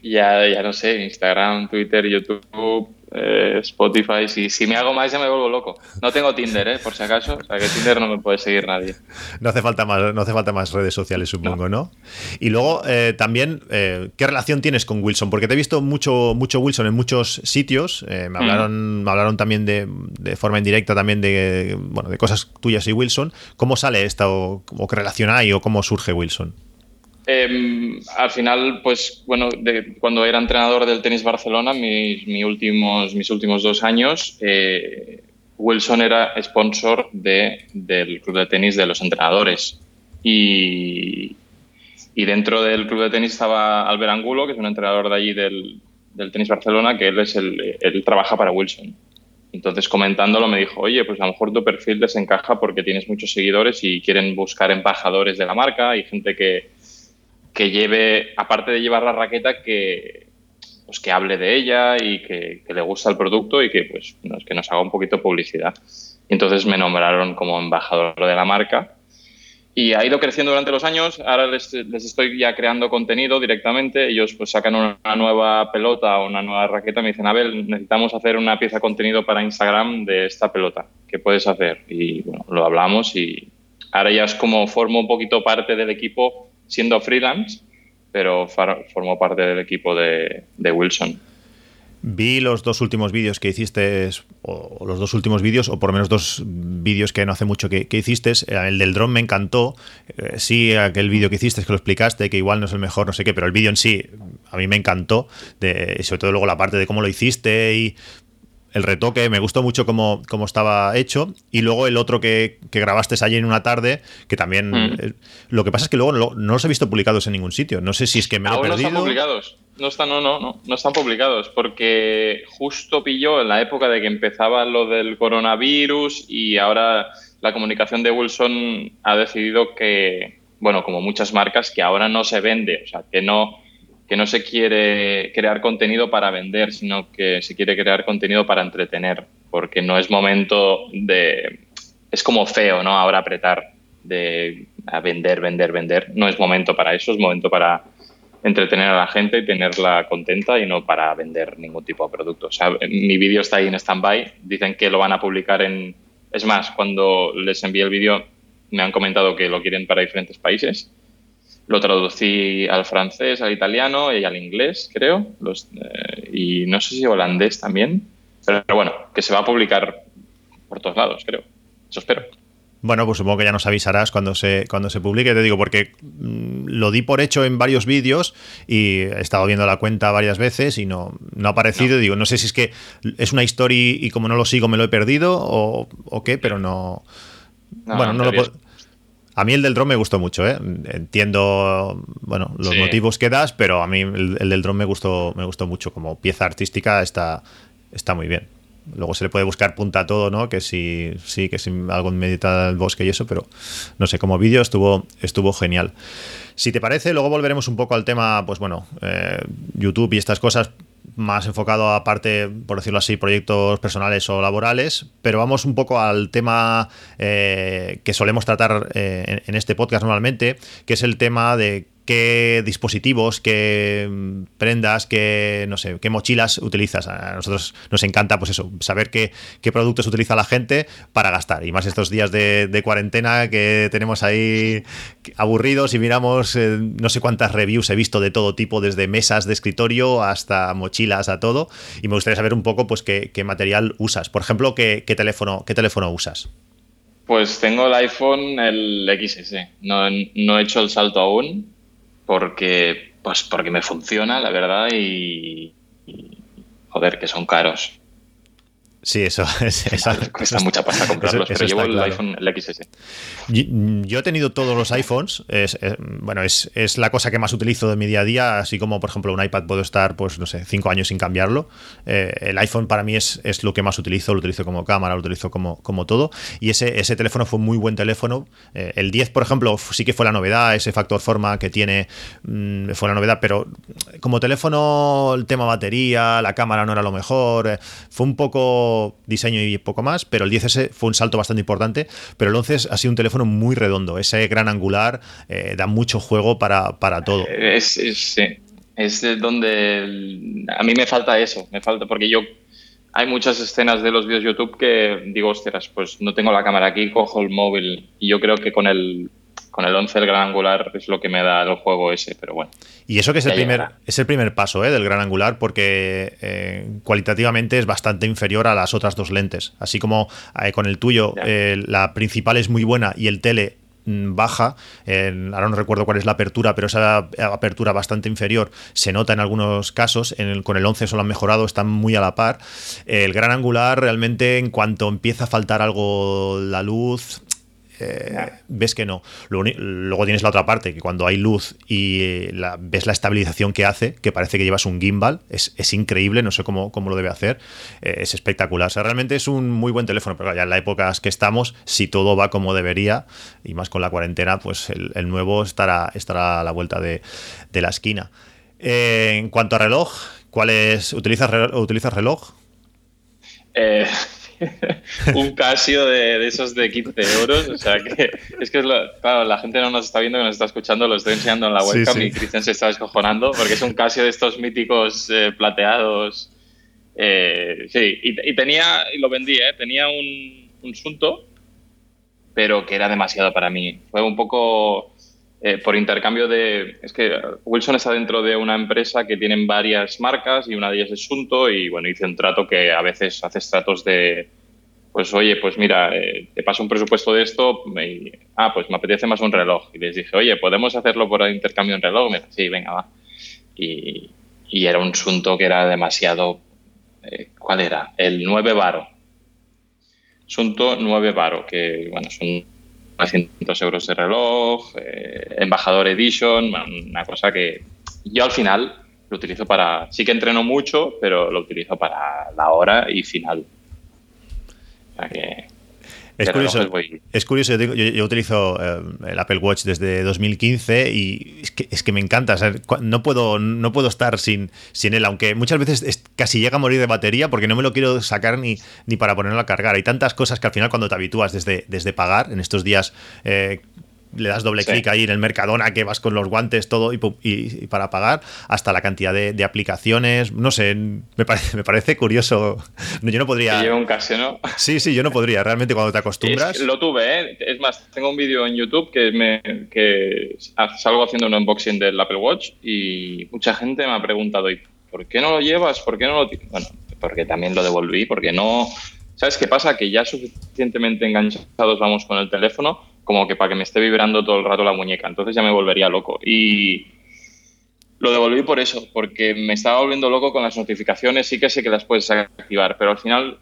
Ya, ya no sé, Instagram, Twitter, YouTube, eh, Spotify. Si, si me hago más ya me vuelvo loco. No tengo Tinder, ¿eh? por si acaso. O sea que Tinder no me puede seguir nadie. No hace falta más, no hace falta más redes sociales, supongo, ¿no? ¿no? Y luego eh, también, ¿qué relación tienes con Wilson? Porque te he visto mucho, mucho Wilson en muchos sitios. Me, hablaron, mm. me hablaron también de, de, forma indirecta también de, bueno, de cosas tuyas y Wilson. ¿Cómo sale esta o, o qué relación hay o cómo surge Wilson? Eh, al final, pues bueno, cuando era entrenador del tenis Barcelona, mis, últimos, mis últimos dos años, eh, Wilson era sponsor de, del club de tenis de los entrenadores. Y, dentro del club de tenis estaba Albert Angulo, que es un entrenador de allí del, tenis Barcelona, que él, es el, él trabaja para Wilson. Entonces, comentándolo, me dijo, oye, pues a lo mejor tu perfil les encaja porque tienes muchos seguidores y quieren buscar embajadores de la marca y gente que, que lleve, aparte de llevar la raqueta, que, pues que hable de ella y que, que le gusta el producto y que, pues, que nos haga un poquito publicidad. Entonces me nombraron como embajador de la marca. Y ha ido creciendo durante los años. Ahora les, les, estoy ya creando contenido directamente. Ellos pues sacan una nueva pelota o una nueva raqueta. Me dicen, Abel, necesitamos hacer una pieza de contenido para Instagram de esta pelota. ¿Qué puedes hacer? Y bueno, lo hablamos y ahora ya es como formo un poquito parte del equipo siendo freelance, pero formó parte del equipo de, de Wilson. Vi los dos últimos vídeos que hiciste, o los dos últimos vídeos, o por lo menos dos vídeos que no hace mucho que, que hiciste. El del dron me encantó. Eh, sí, aquel vídeo que hiciste, que lo explicaste, que igual no es el mejor, no sé qué, pero el vídeo en sí a mí me encantó. De, sobre todo luego la parte de cómo lo hiciste y el retoque, me gustó mucho cómo, cómo estaba hecho. Y luego el otro que, que grabaste ayer en una tarde, que también. Mm. Eh, lo que pasa es que luego no, no, los he visto publicados en ningún sitio. No sé si es que me Aún lo he perdido. No están publicados. No están, no, no, no, no están publicados. Porque justo pilló en la época de que empezaba lo del coronavirus y ahora la comunicación de Wilson ha decidido que, bueno, como muchas marcas, que ahora no se vende. O sea, que no que no se quiere crear contenido para vender, sino que se quiere crear contenido para entretener, porque no es momento de... Es como feo, ¿no? Ahora apretar de vender, vender, vender. No es momento para eso, es momento para entretener a la gente y tenerla contenta y no para vender ningún tipo de producto. O sea, mi vídeo está ahí en stand-by, dicen que lo van a publicar en... Es más, cuando les envié el vídeo me han comentado que lo quieren para diferentes países lo traducí al francés, al italiano y al inglés, creo, los, eh, y no sé si holandés también, pero bueno, que se va a publicar por todos lados, creo. Eso espero. Bueno, pues supongo que ya nos avisarás cuando se, cuando se publique, te digo, porque mmm, lo di por hecho en varios vídeos y he estado viendo la cuenta varias veces y no, no ha aparecido. No. Digo, no sé si es que es una historia y como no lo sigo me lo he perdido o, o qué, pero no... no bueno, no lo puedo... A mí el del dron me gustó mucho, ¿eh? Entiendo, bueno, los sí. motivos que das, pero a mí el, el, del dron me gustó, me gustó mucho. Como pieza artística está, está muy bien. Luego se le puede buscar punta a todo, ¿no? Que si, sí, que si algo en medita el bosque y eso, pero no sé, como vídeo estuvo, estuvo genial. Si te parece, luego volveremos un poco al tema, pues bueno, eh, YouTube y estas cosas, más enfocado a parte, por decirlo así, proyectos personales o laborales, pero vamos un poco al tema eh, que solemos tratar eh, en, en, este podcast normalmente, que es el tema de qué dispositivos, qué mm, prendas, qué, no sé, qué mochilas utilizas. A nosotros nos encanta, pues eso, saber qué, productos utiliza la gente para gastar. Y más estos días de, cuarentena que tenemos ahí aburridos y miramos eh, no sé cuántas reviews he visto de todo tipo, desde mesas de escritorio hasta mochilas, a todo. Y me gustaría saber un poco, pues, qué, material usas. Por ejemplo, qué, qué teléfono, qué teléfono usas. Pues tengo el iPhone, el XS. No, no he hecho el salto aún, porque, pues porque me funciona, la verdad, y, y joder, que son caros. Sí, eso es. Cuesta mucha pasta comprarlos, eso, eso pero llevo el claro. iPhone, el XS. Yo, yo, he tenido todos los iPhones. Es, es, bueno, es, es, la cosa que más utilizo de mi día a día. Así como, por ejemplo, un iPad puedo estar, pues, no sé, cinco años sin cambiarlo. Eh, el iPhone para mí es, es lo que más utilizo. Lo utilizo como cámara, lo utilizo como, como todo. Y ese, ese teléfono fue un muy buen teléfono. Eh, el 10, por ejemplo, sí que fue la novedad. Ese factor forma que tiene mmm, fue la novedad. Pero como teléfono, el tema batería, la cámara no era lo mejor. Eh, fue un poco diseño y poco más, pero el 10S fue un salto bastante importante, pero el 11 ha sido un teléfono muy redondo, ese gran angular eh, da mucho juego para, para todo. Es, es, es donde a mí me falta eso, me falta porque yo hay muchas escenas de los vídeos YouTube que digo, ostras, pues no tengo la cámara aquí, cojo el móvil y yo creo que con el con el 11 el gran angular es lo que me da el juego ese, pero bueno. Y eso que es el, primer, es el primer paso ¿eh? del gran angular porque eh, cualitativamente es bastante inferior a las otras dos lentes. Así como eh, con el tuyo eh, la principal es muy buena y el tele mm, baja, ahora no recuerdo cuál es la apertura, pero esa apertura bastante inferior se nota en algunos casos, en el, con el 11 solo han mejorado, están muy a la par. El gran angular realmente en cuanto empieza a faltar algo la luz, eh, ves que no. Luego, tienes la otra parte, que cuando hay luz y la, ves la estabilización que hace, que parece que llevas un gimbal, es, es increíble, no sé cómo, cómo lo debe hacer, eh, es espectacular. O sea, realmente es un muy buen teléfono, pero ya en la época que estamos, si todo va como debería, y más con la cuarentena, pues el, el nuevo estará, estará a la vuelta de, de la esquina. Eh, en cuanto a reloj, ¿cuál es? ¿Utilizas, ¿utilizas reloj? Eh, un Casio de, de, esos de 15 euros. O sea que es que es lo, claro, la gente no nos está viendo, que nos está escuchando, lo estoy enseñando en la webcam sí, sí. y Cristian se está descojonando porque es un Casio de estos míticos eh, plateados. Eh, sí, y, y, tenía, y lo vendí, ¿eh? tenía un, un Sunto, pero que era demasiado para mí. Fue un poco eh, por intercambio de... Es que Wilson está dentro de una empresa que tienen varias marcas y una de ellas es Sunto y bueno, hice un trato que a veces haces tratos de, pues oye, pues mira, eh, te paso un presupuesto de esto y, ah, pues me apetece más un reloj. Y les dije, oye, ¿podemos hacerlo por intercambio en reloj? Me dice, sí, venga, va. Y, y era un Sunto que era demasiado... Eh, ¿Cuál era? El 9 Baro. Sunto 9 Baro, que bueno, son 900 euros de reloj, eh, embajador edition, una cosa que yo al final lo utilizo para, sí que entreno mucho, pero lo utilizo para la hora y final. O sea que es curioso, voy... es curioso, yo, yo, yo utilizo eh, el Apple Watch desde 2015 y es que, es que me encanta. O sea, no, puedo, no puedo estar sin, sin él, aunque muchas veces es, casi llega a morir de batería porque no me lo quiero sacar ni, ni para ponerlo a cargar. Hay tantas cosas que al final cuando te habitúas desde, desde pagar, en estos días eh, le das doble sí. clic ahí en el Mercadona que vas con los guantes, todo y, y, y para pagar, hasta la cantidad de, de, aplicaciones. No sé, me parece, me parece curioso. Yo no podría. Lleva un Casio, ¿no? Sí, sí, yo no podría. Realmente cuando te acostumbras. Es, lo tuve, ¿eh? Es más, tengo un vídeo en YouTube que, me, que salgo haciendo un unboxing del Apple Watch y mucha gente me ha preguntado, ¿y por qué no lo llevas? ¿Por qué no lo.? Bueno, porque también lo devolví, porque no. ¿Sabes qué pasa? Que ya suficientemente enganchados vamos con el teléfono como que para que me esté vibrando todo el rato la muñeca. Entonces ya me volvería loco. Y lo devolví por eso, porque me estaba volviendo loco con las notificaciones. Sí que sé que las puedes activar, pero al final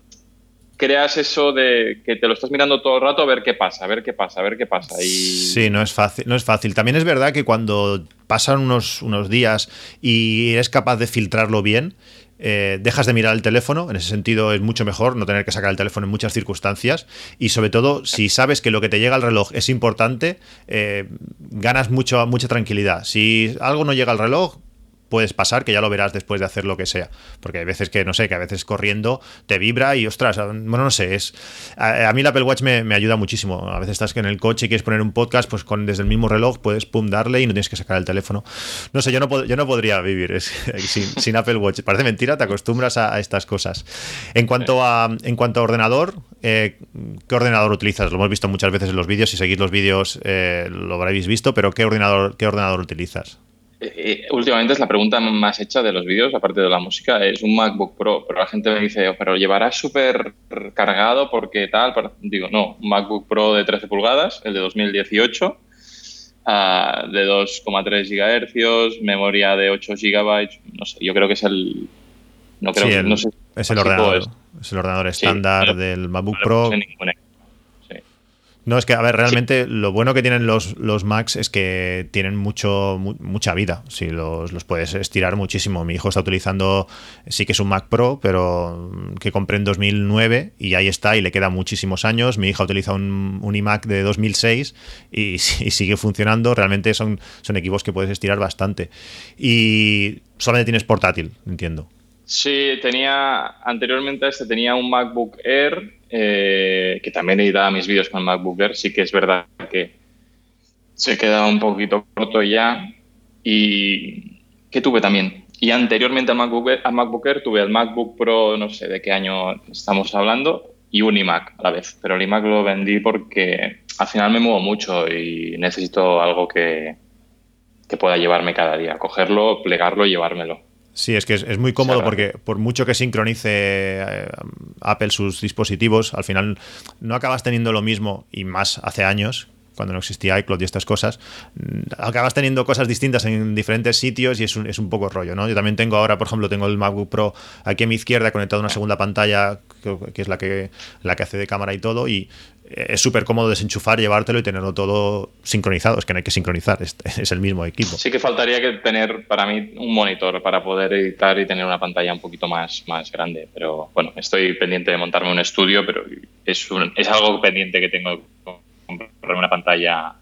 creas eso de que te lo estás mirando todo el rato a ver qué pasa, a ver qué pasa, a ver qué pasa. Y... Sí, no es fácil, no es fácil. También es verdad que cuando pasan unos, unos días y eres capaz de filtrarlo bien, eh, dejas de mirar el teléfono, en ese sentido es mucho mejor no tener que sacar el teléfono en muchas circunstancias y sobre todo si sabes que lo que te llega al reloj es importante, eh, ganas mucho, mucha tranquilidad. Si algo no llega al reloj, puedes pasar, que ya lo verás después de hacer lo que sea. Porque hay veces que, no sé, que a veces corriendo te vibra y ostras, bueno, no sé, es. A, mí el Apple Watch me, ayuda muchísimo. A veces estás en el coche y quieres poner un podcast, pues con desde el mismo reloj puedes pum darle y no tienes que sacar el teléfono. No sé, yo no, yo no podría vivir sin, Apple Watch. Parece mentira, te acostumbras a, estas cosas. En cuanto a, en cuanto a ordenador, eh, ¿qué ordenador utilizas? Lo hemos visto muchas veces en los vídeos. Si seguís los vídeos, eh, lo habréis visto, pero ¿qué ordenador, qué ordenador utilizas? Eh, últimamente es la pregunta más hecha de los vídeos, aparte de la música, es un MacBook Pro, pero la gente me dice, oh, pero llevarás súper cargado porque tal, digo, no, un MacBook Pro de 13 pulgadas, el de 2018, ah, de 2,3 GHz, memoria de 8 GB, no sé, yo creo que es el... No creo, no sé, es el ordenador, es. el ordenador estándar del MacBook Pro. No, es que, a ver, realmente lo bueno que tienen los, los Macs es que tienen mucho, mucha vida. Si los, puedes estirar muchísimo. Mi hijo está utilizando, sí que es un Mac Pro, pero que compré en 2009 y ahí está y le queda muchísimos años. Mi hija utiliza un, un iMac de 2006 y, y, sigue funcionando. Realmente son, son equipos que puedes estirar bastante. Y solamente tienes portátil, entiendo. Sí, tenía, anteriormente a este tenía un MacBook Air, eh, que también editaba mis vídeos con MacBook Air, sí que es verdad que se quedaba un poquito corto ya, y que tuve también. Y anteriormente al MacBook, Air, MacBook Air tuve el MacBook Pro, no sé de qué año estamos hablando, y un iMac a la vez. Pero el iMac lo vendí porque al final me muevo mucho y necesito algo que, que pueda llevarme cada día. Cogerlo, plegarlo y llevármelo. Sí, es que es, muy cómodo porque por mucho que sincronice eh, Apple sus dispositivos, al final no acabas teniendo lo mismo y más hace años cuando no existía iCloud y estas cosas, mm, acabas teniendo cosas distintas en diferentes sitios y es un, es un poco rollo, ¿no? Yo también tengo ahora, por ejemplo, tengo el MacBook Pro aquí a mi izquierda conectado a una segunda pantalla que, es la que, la que hace de cámara y todo y es súper cómodo desenchufar, llevártelo y tenerlo todo sincronizado. Es que no hay que sincronizar, es, es, el mismo equipo. Sí que faltaría que tener para mí un monitor para poder editar y tener una pantalla un poquito más, más grande. Pero bueno, estoy pendiente de montarme un estudio, pero es, es algo pendiente que tengo comprarme una pantalla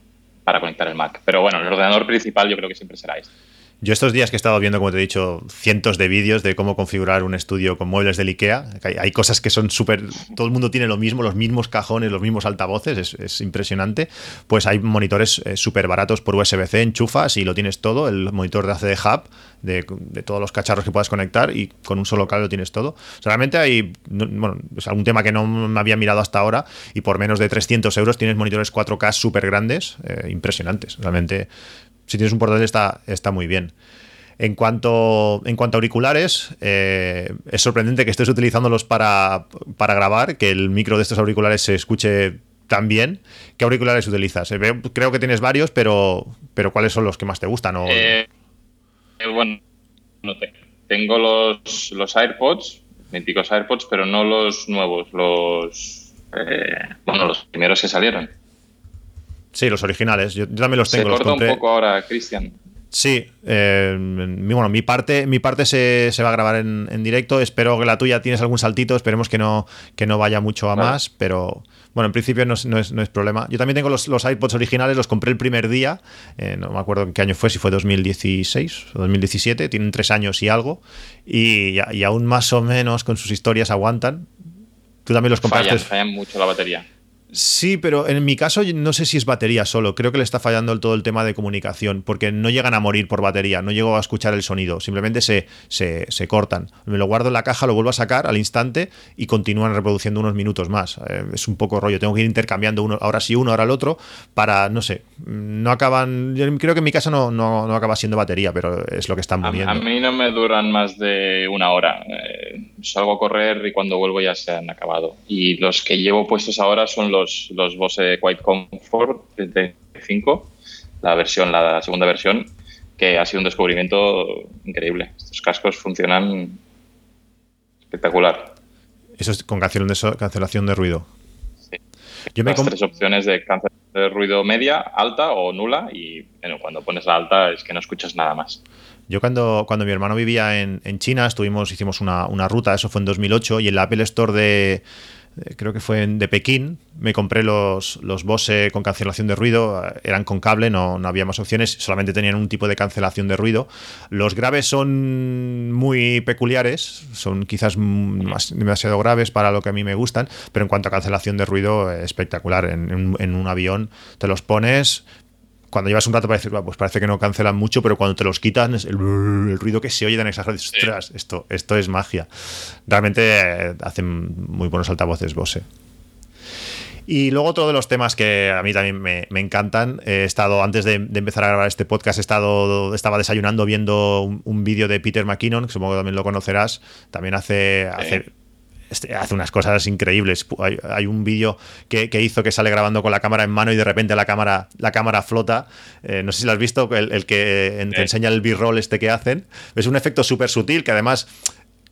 para conectar el Mac. Pero bueno, el ordenador principal yo creo que siempre será este. Yo estos días que he estado viendo, como te he dicho, cientos de vídeos de cómo configurar un estudio con muebles del IKEA, hay, cosas que son súper... Todo el mundo tiene lo mismo, los mismos cajones, los mismos altavoces, es, impresionante. Pues hay monitores eh, súper baratos por USB-C, enchufas y lo tienes todo, el monitor de ACD Hub, de, todos los cacharros que puedas conectar y con un solo cable lo tienes todo. realmente hay, bueno, es algún tema que no me había mirado hasta ahora y por menos de 300 euros tienes monitores 4K súper grandes, eh, impresionantes. Realmente si tienes un portátil está, está muy bien. En cuanto, en cuanto a auriculares, eh, es sorprendente que estés utilizándolos para, para grabar, que el micro de estos auriculares se escuche tan bien. ¿Qué auriculares utilizas? Eh, creo que tienes varios, pero, pero ¿cuáles son los que más te gustan? Eh, bueno, no tengo los, los AirPods, míticos AirPods, pero no los nuevos, los, bueno, los primeros que salieron. Sí, los originales. Yo, también los tengo. Se corta un poco ahora, Cristian. Sí, eh, bueno, mi parte, mi parte se, va a grabar en, directo. Espero que la tuya tienes algún saltito. Esperemos que no, que no vaya mucho a más, pero bueno, en principio no, es, problema. Yo también tengo los, los, iPods originales, los compré el primer día. Eh, no me acuerdo en qué año fue, si fue 2016 o 2017. Tienen tres años y algo. Y, y aún más o menos con sus historias aguantan. Tú también los compraste. Fallan, fallan mucho la batería. Sí, pero en mi caso no sé si es batería solo. Creo que le está fallando el todo el tema de comunicación, porque no llegan a morir por batería, no llego a escuchar el sonido, simplemente se, se, se cortan. Me lo guardo en la caja, lo vuelvo a sacar al instante y continúan reproduciendo unos minutos más. Eh, es un poco rollo, tengo que ir intercambiando uno, ahora sí uno, ahora el otro, para, no sé, no acaban. Yo creo que en mi caso no, no, acaba siendo batería, pero es lo que están muriendo. A, mí no me duran más de una hora. Eh, salgo a correr y cuando vuelvo ya se han acabado. Y los que llevo puestos ahora son los los, los Bose Quiet Comfort de 5, la versión, la segunda versión, que ha sido un descubrimiento increíble. Estos cascos funcionan espectacular. Eso es con cancelación de, cancelación de ruido. Sí. Yo Las tres opciones de cancelación de ruido media, alta o nula y cuando pones la alta es que no escuchas nada más. Yo cuando, cuando mi hermano vivía en, en China, estuvimos, hicimos una, una, ruta, eso fue en 2008, y en la Apple Store de, eh, creo que fue de Pekín, me compré los, los Bose con cancelación de ruido, eh, eran con cable, no, no había más opciones, solamente tenían un tipo de cancelación de ruido. Los graves son muy peculiares, son quizás más, demasiado graves para lo que a mí me gustan, pero en cuanto a cancelación de ruido, espectacular. En, en un avión te los pones, cuando llevas un rato parece, pues parece que no cancelan mucho, pero cuando te los quitan, el, ruido que se oye tan exagerado, ostras, esto, esto es magia. Realmente eh, hacen muy buenos altavoces Bose. Y luego otro de los temas que a mí también me, encantan, he estado, antes de, empezar a grabar este podcast, he estado, estaba desayunando viendo un, vídeo de Peter McKinnon, que supongo que también lo conocerás, también hace, hace este, hace unas cosas increíbles. Hay, un vídeo que, hizo que sale grabando con la cámara en mano y de repente la cámara, la cámara flota. Eh, no sé si lo has visto, el, que, enseña el b-roll este que hacen. Es un efecto súper sutil que además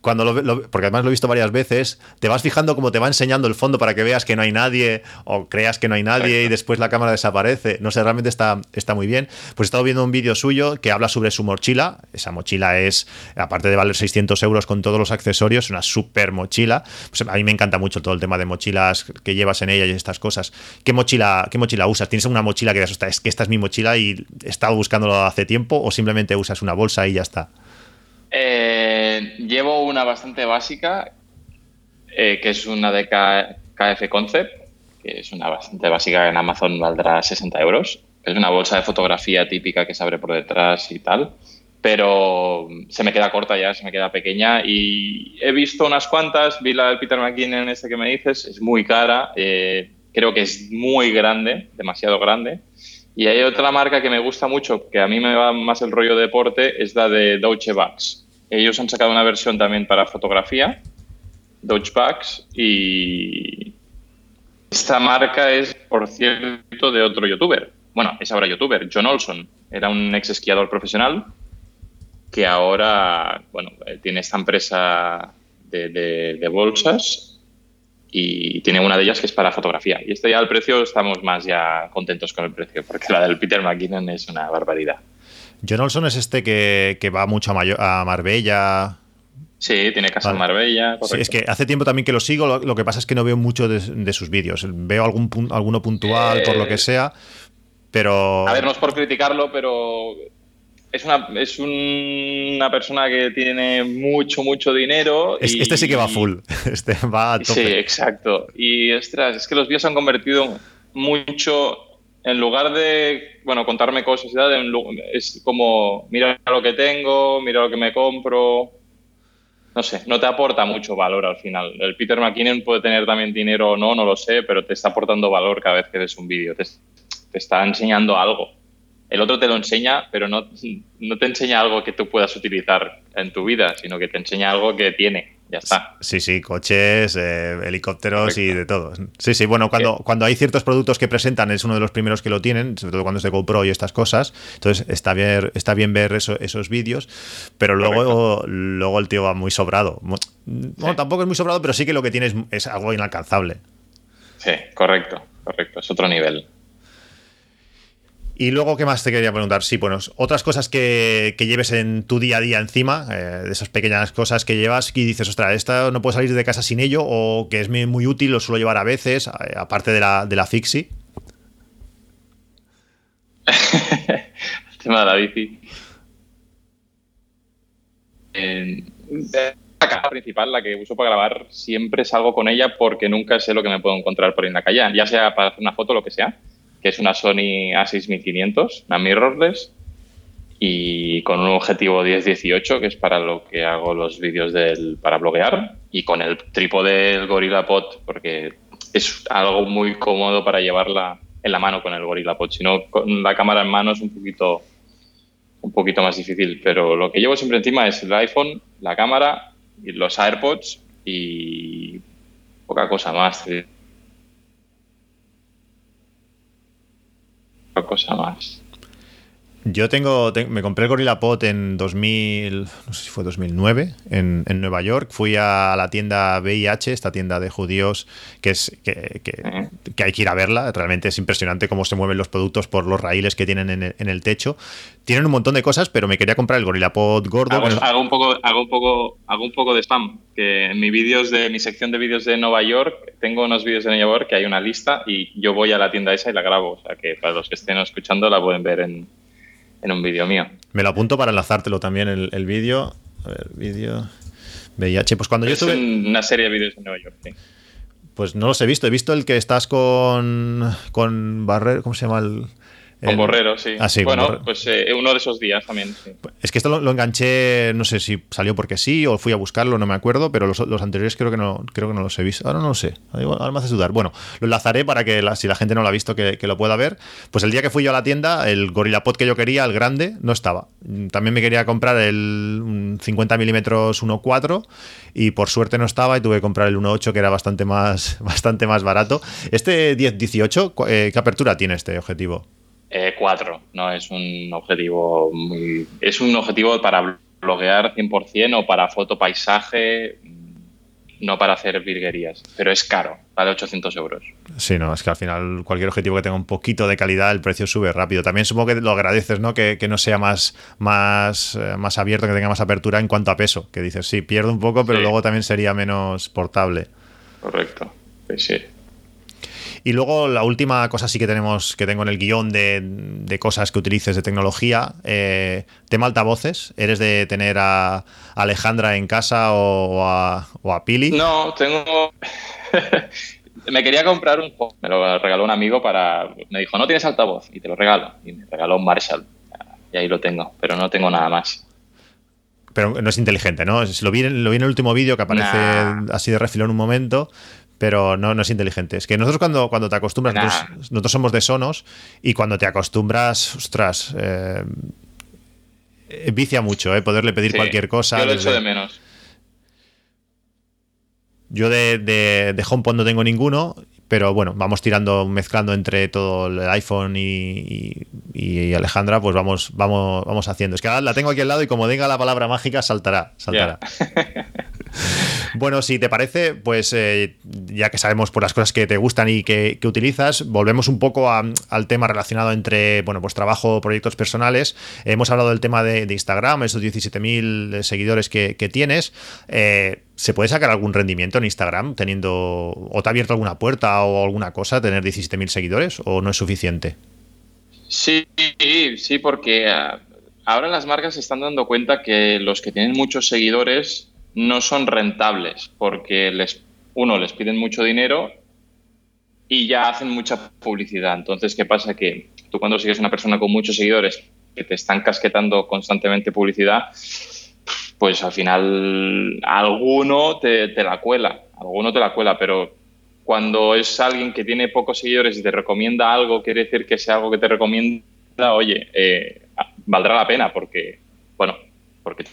cuando lo, porque además lo he visto varias veces, te vas fijando cómo te va enseñando el fondo para que veas que no hay nadie o creas que no hay nadie y después la cámara desaparece. No sé, realmente está, está muy bien. Pues he estado viendo un vídeo suyo que habla sobre su mochila. Esa mochila es, aparte de valer 600 euros con todos los accesorios, una super mochila. Pues a mí me encanta mucho todo el tema de mochilas que llevas en ella y estas cosas. ¿Qué mochila, qué mochila usas? ¿Tienes una mochila que asusta? Es que esta es mi mochila y he estado buscándolo hace tiempo o simplemente usas una bolsa y ya está? Eh, llevo una bastante básica, eh, que es una de KF Concept, que es una bastante básica en Amazon valdrá 60 euros. Es una bolsa de fotografía típica que se abre por detrás y tal, pero se me queda corta ya, se me queda pequeña y he visto unas cuantas, vi la del Peter McKinnon este que me dices, es muy cara, eh, creo que es muy grande, demasiado grande. Y hay otra marca que me gusta mucho, que a mí me va más el rollo de deporte, es la de Deutsche Bugs. Ellos han sacado una versión también para fotografía, Deutsche Bugs, y esta marca es, por cierto, de otro youtuber. Bueno, es ahora youtuber, John Olson. Era un ex esquiador profesional que ahora, bueno, eh, tiene esta empresa de bolsas y tiene una de ellas que es para fotografía. Y este ya el precio estamos más ya contentos con el precio, porque la del Peter McKinnon es una barbaridad. John Olson es este que, va mucho a, Marbella. Sí, tiene casa en Marbella. Sí, es que hace tiempo también que lo sigo, lo, que pasa es que no veo mucho de, sus vídeos. Veo algún alguno puntual, por lo que eh, sea, pero... A ver, no es por criticarlo, pero es una, es una persona que tiene mucho, mucho dinero. este sí que va full. Este va a tope. Sí, exacto. Y ostras, es que los vídeos han convertido mucho. En lugar de, bueno, contarme cosas, es como, mira lo que tengo, mira lo que me compro. No sé, no te aporta mucho valor al final. El Peter McKinnon puede tener también dinero o no, no lo sé, pero te está aportando valor cada vez que ves un vídeo. te está enseñando algo el otro te lo enseña, pero no, no te enseña algo que tú puedas utilizar en tu vida, sino que te enseña algo que tiene. Ya está. Sí, sí, coches, eh, helicópteros y de todo. Sí, sí, bueno, cuando, cuando hay ciertos productos que presentan, es uno de los primeros que lo tienen, sobre todo cuando es de GoPro y estas cosas. Entonces está bien, está bien ver esos vídeos, pero luego, luego el tío va muy sobrado. Bueno, tampoco es muy sobrado, pero sí que lo que tiene es, es algo inalcanzable. Sí, correcto, correcto, es otro nivel. Y luego, ¿qué más te quería preguntar? Sí, bueno, otras cosas que, lleves en tu día a día encima, eh, de esas pequeñas cosas que llevas y dices, ostras, esta no puedo salir de casa sin ello, o que es muy útil, lo suelo llevar a veces, aparte de la, de la Fixie. el tema de la bici. la caja principal, la que uso para grabar, siempre salgo con ella porque nunca sé lo que me puedo encontrar por ahí en la calle, ya sea para hacer una foto o lo que sea es una Sony A6500, una mirrorless, y con un objetivo 10-18, que es para lo que hago los vídeos del, para bloguear, y con el trípode del Gorilla Pod, porque es algo muy cómodo para llevarla en la mano con el Gorilla Pod. Si no, con la cámara en mano es un poquito, un poquito más difícil. Pero lo que llevo siempre encima es el iPhone, la cámara, los AirPods y poca cosa más. Cosa más. Yo tengo, te- me compré el Gorilla Pod en 2000, no sé si fue 2009, en, en Nueva York. Fui a la tienda VIH, esta tienda de judíos, que es que, que- Ujú. que hay que ir a verla. Realmente es impresionante cómo se mueven los productos por los raíles que tienen en el, en el techo. Tienen un montón de cosas, pero me quería comprar el Gorilla Pod gordo. Hago, hago un poco, hago un poco, hago un poco de spam. Que en mi vídeos de mi sección de vídeos de Nueva York tengo unos vídeos de Nueva York que hay una lista y yo voy a la tienda esa y la grabo. O sea que para los que estén escuchando la pueden ver en, en un vídeo mío. Me lo apunto para enlazártelo también el, el vídeo. A ver, vídeo. VIH. Pues cuando yo Es estuve. un- una serie de vídeos de Nueva York. sí. Pues no los he visto. He visto el que estás con. con Barrer. ¿Cómo se llama el.? Con Borrero, sí. Ah, sí, bueno, Borrero. pues eh, uno de esos días también. sí. Es que esto lo, lo enganché, no sé si salió porque sí o fui a buscarlo, no me acuerdo, pero los, los anteriores creo que no creo que no los he visto. Ahora no lo sé. Ahora me haces dudar. Bueno, lo enlazaré para que la- si la gente no lo ha visto que, que lo pueda ver. Pues el día que fui yo a la tienda, el Gorilla Pod que yo quería, el grande, no estaba. También me quería comprar el un 50 milímetros 1.4 y por suerte no estaba y tuve que comprar el 1.8 que era bastante más, bastante más barato. Este 10-18, cu- eh, ¿qué apertura tiene este objetivo? Eh, cuatro, no es un objetivo muy. Es un objetivo para bloguear 100% o para foto paisaje, mm, no para hacer virguerías. Pero es caro, vale 800 euros. Sí, no, es que al final cualquier objetivo que tenga un poquito de calidad, el precio sube rápido. También supongo que lo agradeces, ¿no? Que, que no sea más, más, eh, más abierto, que tenga más apertura en cuanto a peso. Que dices, sí, pierdo un poco, pero Sí. luego también sería menos portable. Correcto. Sí, sí. Y luego la última cosa sí que tenemos, que tengo en el guion de, de cosas que utilices de tecnología, eh, tema altavoces. ¿Eres de tener a Alejandra en casa o a, o a Pili? No, tengo. me quería comprar un. Me lo regaló un amigo para. Me dijo, no tienes altavoz y te lo regalo. Y me regaló un Marshall. Y ahí lo tengo, pero no tengo nada más. pero no es inteligente, ¿no? Lo vi, en- lo vi en el último vídeo que aparece Nah. así de refilón un momento, pero no, no es inteligente. Es que nosotros cuando, cuando te acostumbras, Nah. nosotros, nosotros somos de Sonos y cuando te acostumbras, ostras, eh, vicia mucho, ¿eh? Poderle pedir Sí, cualquier cosa. Yo lo desde- echo de menos. Yo de, de, de HomePod no tengo ninguno, pero bueno, vamos tirando, mezclando entre todo el iPhone y, y- y Alejandra, pues vamos, vamos, vamos haciendo. Es que ahora la tengo aquí al lado y como diga la palabra mágica, saltará, saltará. Bueno, si te parece, pues eh, ya que sabemos por las cosas que te gustan y que, utilizas, volvemos un poco al tema relacionado entre, bueno, pues trabajo, proyectos personales. Hemos hablado del tema de, Instagram, esos 17.000 seguidores que, que tienes. Eh, ¿Se puede sacar algún rendimiento en Instagram teniendo, o te ha abierto alguna puerta o alguna cosa, tener 17.000 seguidores, o no es suficiente? Sí, sí, porque ah, ahora las marcas se están dando cuenta que los que tienen muchos seguidores no son rentables porque les, uno, les piden mucho dinero y ya hacen mucha publicidad. Entonces, ¿qué pasa? Que tú cuando sigues una persona con muchos seguidores que te están casquetando constantemente publicidad, pues al final alguno te, te la cuela, alguno te la cuela, pero cuando es alguien que tiene pocos seguidores y te recomienda algo, quiere decir que sea algo que te recomienda, oye, eh, valdrá la pena porque, bueno, porque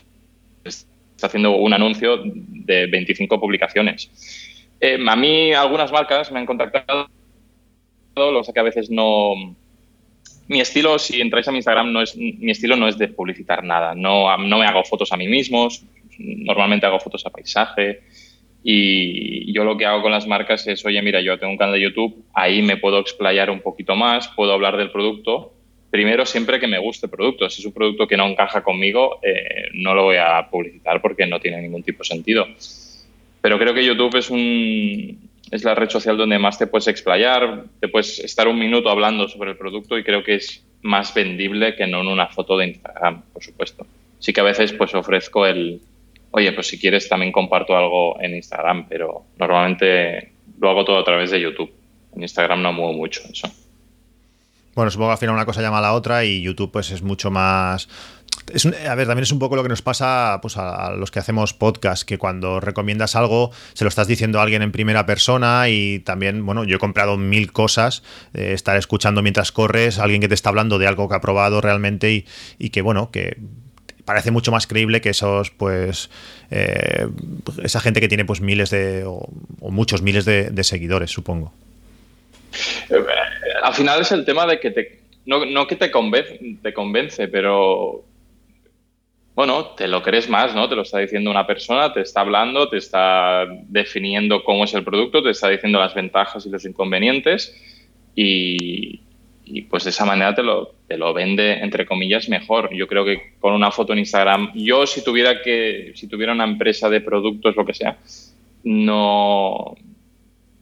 está haciendo un anuncio de 25 publicaciones. Eh, a mí algunas marcas me han contactado, lo que que a veces no... Mi estilo, si entráis a mi Instagram, no es, mi estilo no es de publicitar nada. No, no me hago fotos a mí mismo, normalmente hago fotos a paisaje, y yo lo que hago con las marcas es, oye, mira, yo tengo un canal de YouTube, ahí me puedo explayar un poquito más, puedo hablar del producto. Primero, siempre que me guste el producto. Si es un producto que no encaja conmigo, eh, no lo voy a publicitar porque no tiene ningún tipo de sentido. Pero creo que YouTube es, un, es la red social donde más te puedes explayar, te puedes estar un minuto hablando sobre el producto y creo que es más vendible que no en una foto de Instagram, por supuesto. Sí que a veces pues ofrezco el, oye, pues si quieres también comparto algo en Instagram, pero normalmente lo hago todo a través de YouTube. En Instagram no muevo mucho eso. Bueno, supongo que al final una cosa llama a la otra y YouTube pues es mucho más... Es a ver, también es un poco lo que nos pasa pues, a, los que hacemos podcast, que cuando recomiendas algo se lo estás diciendo a alguien en primera persona y también, bueno, yo he comprado mil cosas, eh, estar escuchando mientras corres, alguien que te está hablando de algo que ha probado realmente y, y que, bueno, que parece mucho más creíble que esos, pues, eh, esa gente que tiene pues miles de, o, o muchos miles de, de seguidores, supongo. Al final es el tema de que te, no, no que te convence, te convence, pero bueno, te lo crees más, ¿no? Te lo está diciendo una persona, te está hablando, te está definiendo cómo es el producto, te está diciendo las ventajas y los inconvenientes y, pues de esa manera te lo, te lo vende, entre comillas, mejor. Yo creo que con una foto en Instagram, yo si tuviera que, si tuviera una empresa de productos, lo que sea, no,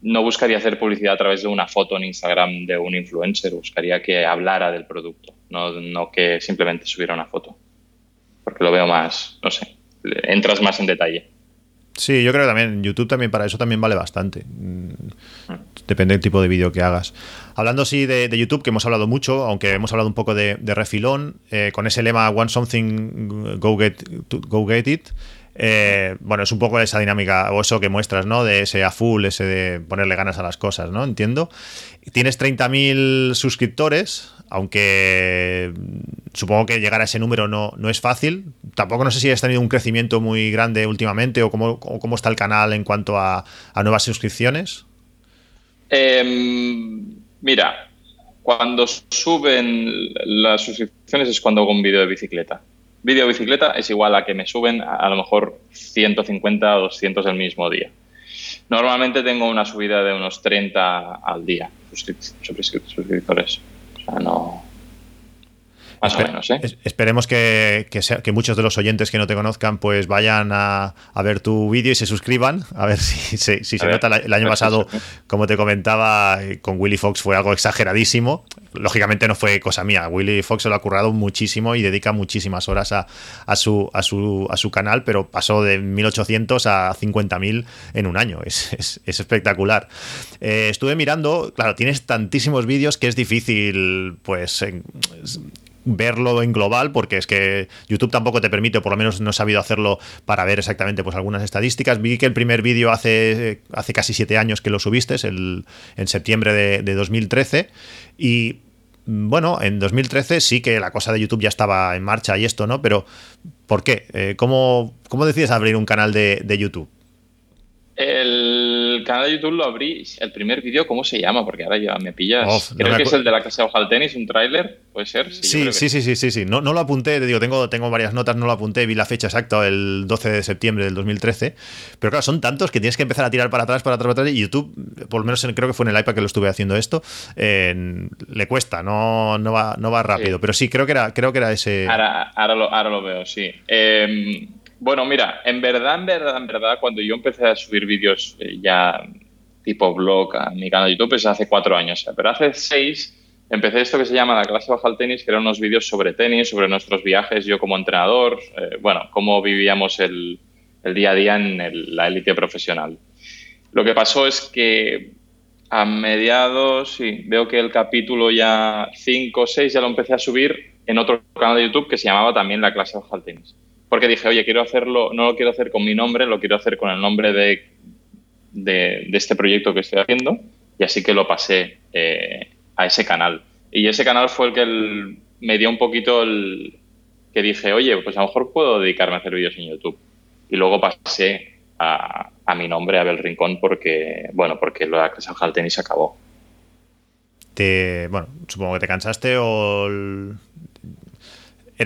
no buscaría hacer publicidad a través de una foto en Instagram de un influencer, buscaría que hablara del producto, no, no que simplemente subiera una foto porque lo veo más, no sé, entras más en detalle. Sí, yo creo que también YouTube también para eso también vale bastante. Mm, depende del tipo de vídeo que hagas. Hablando sí de, YouTube, que hemos hablado mucho, aunque hemos hablado un poco de, refilón, eh, con ese lema One Something, Go Get, go get It. Eh, bueno, es un poco esa dinámica o eso que muestras, ¿no? De ese a full, ese de ponerle ganas a las cosas, ¿no? Entiendo. Tienes 30.000 suscriptores, aunque supongo que llegar a ese número no, no es fácil. Tampoco no sé si has tenido un crecimiento muy grande últimamente o cómo, cómo está el canal en cuanto a, nuevas suscripciones. Em, mira, cuando suben las suscripciones es cuando hago un vídeo de bicicleta. Vídeo de bicicleta es igual a que me suben a, lo mejor 150 o 200 el mismo día. Normalmente tengo una subida de unos 30 al día suscriptores. O sea, no. Más o menos, ¿eh? Esperemos que, que, muchos de los oyentes que no te conozcan pues vayan a, ver tu vídeo y se suscriban. A ver si, si, se nota. El año pasado, como te comentaba, con Willy Fox fue algo exageradísimo. Lógicamente no fue cosa mía. Willy Fox se lo ha currado muchísimo y dedica muchísimas horas a, su, a, su, a su canal, pero pasó de 1800 a 50.000 en un año. Es, espectacular. Eh, estuve mirando, claro, tienes tantísimos vídeos que es difícil, pues verlo en global, porque es que YouTube tampoco te permite, o por lo menos no he sabido hacerlo para ver exactamente pues, algunas estadísticas. Vi que el primer vídeo hace, hace casi siete años que lo subiste, el, en septiembre de, 2013, y bueno, en 2013 sí que la cosa de YouTube ya estaba en marcha y esto, ¿no? Pero, ¿por qué? Eh, ¿cómo, ¿Cómo decides abrir un canal de, de YouTube? El canal de YouTube lo abrí, el primer vídeo, ¿cómo se llama? Porque ahora ya me pillas. Creo que es el de la casa de al tenis, un tráiler, ¿puede ser? Sí, sí, sí, sí, sí, sí, No, no lo apunté, te digo, tengo, tengo varias notas, no lo apunté, vi la fecha exacta, el 12 de septiembre del 2013. Pero claro, son tantos que tienes que empezar a tirar para atrás, para atrás, para atrás. Y YouTube, por lo menos creo que fue en el iPad que lo estuve haciendo esto, le cuesta, no, no, va, no va rápido. Pero sí, creo que era, creo que era ese. Ahora, ahora, lo, ahora lo veo, sí. Eh, bueno, mira, en verdad, en verdad, en verdad, cuando yo empecé a subir vídeos eh, ya tipo blog a mi canal de YouTube es hace cuatro años, pero hace seis empecé esto que se llama la clase baja al tenis, que eran unos vídeos sobre tenis, sobre nuestros viajes, yo como entrenador, eh, bueno, cómo vivíamos el, día a día en la élite profesional. Lo que pasó es que a mediados, sí, veo que el capítulo ya 5 o 6 ya lo empecé a subir en otro canal de YouTube que se llamaba también La clase baja al tenis porque dije, oye, quiero hacerlo, no lo quiero hacer con mi nombre, lo quiero hacer con el nombre de, de, este proyecto que estoy haciendo, y así que lo pasé eh, a ese canal. Y ese canal fue el que me dio un poquito el que dije, oye, pues a lo mejor puedo dedicarme a hacer vídeos en YouTube. Y luego pasé a, a mi nombre, Abel Rincón, porque, bueno, porque lo de al tenis acabó. Te, bueno, supongo que te cansaste o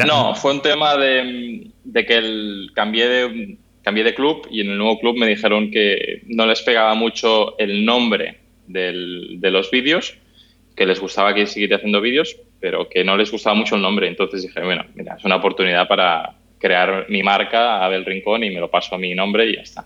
no, fue un tema de, que el, cambié, de, cambié de club y en el nuevo club me dijeron que no les pegaba mucho el nombre de los vídeos, que les gustaba que siguiera haciendo vídeos, pero que no les gustaba mucho el nombre. Entonces dije, bueno, mira, es una oportunidad para crear mi marca, Abel Rincón, y me lo paso a mi nombre y ya está.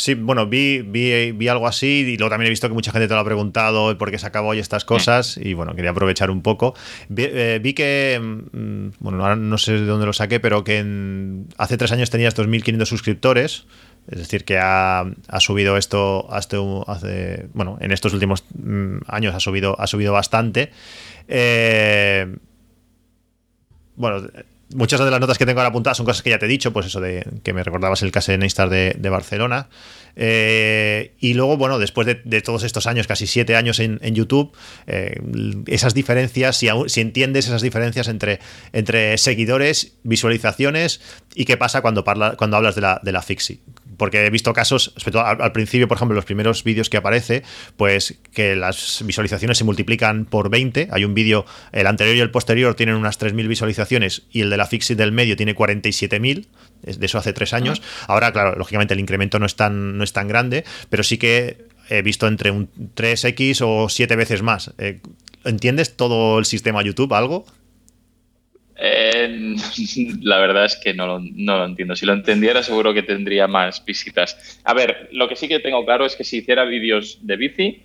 Sí, bueno, vi, vi, vi, algo así y luego también he visto que mucha gente te lo ha preguntado por qué se acabó y estas cosas y bueno, quería aprovechar un poco. Vi, eh, que, mm, bueno, ahora no sé de dónde lo saqué, pero que hace tres años tenías 2.500 suscriptores. Es decir, que ha, subido esto hasta hace, bueno, en estos últimos mm, años ha subido, ha subido bastante. Eh, bueno, muchas de las notas que tengo ahora apuntadas son cosas que ya te he dicho, pues eso de que me recordabas el caso de Neistar de, Barcelona. Eh, y luego, bueno, después de, todos estos años, casi siete años en, YouTube, eh, esas diferencias, si, si, entiendes esas diferencias entre, entre seguidores, visualizaciones y qué pasa cuando, cuando hablas de la, de la Fixie porque he visto casos, sobre todo al, principio, por ejemplo, los primeros vídeos que aparece, pues que las visualizaciones se multiplican por 20. Hay un vídeo, el anterior y el posterior tienen unas 3.000 visualizaciones y el de la Fixit del medio tiene 47.000. De eso hace tres años. Ahora, claro, lógicamente el incremento no es tan, no es tan grande, pero sí que he visto entre un 3x o 7 veces más. Eh, ¿Entiendes todo el sistema YouTube algo? Eh, la verdad es que no lo, no lo, entiendo. Si lo entendiera, seguro que tendría más visitas. A ver, lo que sí que tengo claro es que si hiciera vídeos de bici,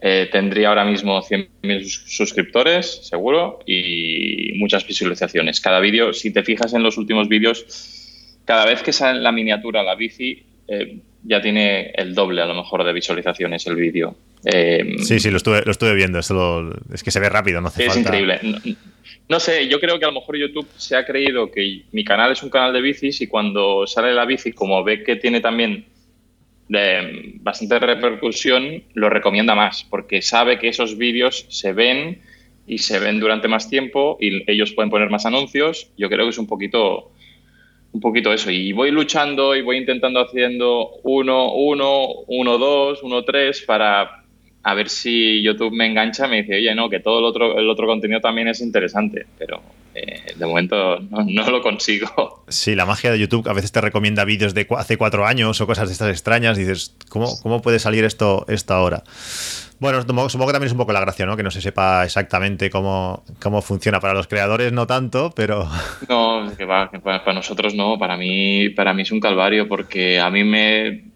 eh, tendría ahora mismo 100.000 suscriptores, seguro, y muchas visualizaciones. Cada vídeo, si te fijas en los últimos vídeos, cada vez que sale la miniatura la bici, eh, ya tiene el doble a lo mejor de visualizaciones el vídeo. Sí, sí, lo estuve, lo estuve viendo. es que se ve rápido, no hace es falta. increíble. No sé, yo creo que a lo mejor YouTube se ha creído que mi canal es un canal de bicis y cuando sale la bici, como ve que tiene también de bastante repercusión, lo recomienda más, porque sabe que esos vídeos se ven y se ven durante más tiempo y ellos pueden poner más anuncios. Yo creo que es un poquito, un poquito eso. Y voy luchando y voy intentando haciendo uno, uno, uno, dos, uno, tres para a ver si YouTube me engancha, me dice, oye, no, que todo el otro, el otro contenido también es interesante, pero eh, de momento no, lo consigo. Sí, la magia de YouTube a veces te recomienda vídeos de hace cuatro años o cosas de estas extrañas, y dices, ¿cómo, cómo puede salir esto, esto ahora? Bueno, supongo que también es un poco la gracia, ¿no? Que no se sepa exactamente cómo, cómo funciona. Para los creadores no tanto, pero... No, que, va, que para nosotros no. Para mí, para mí es un calvario porque a mí me,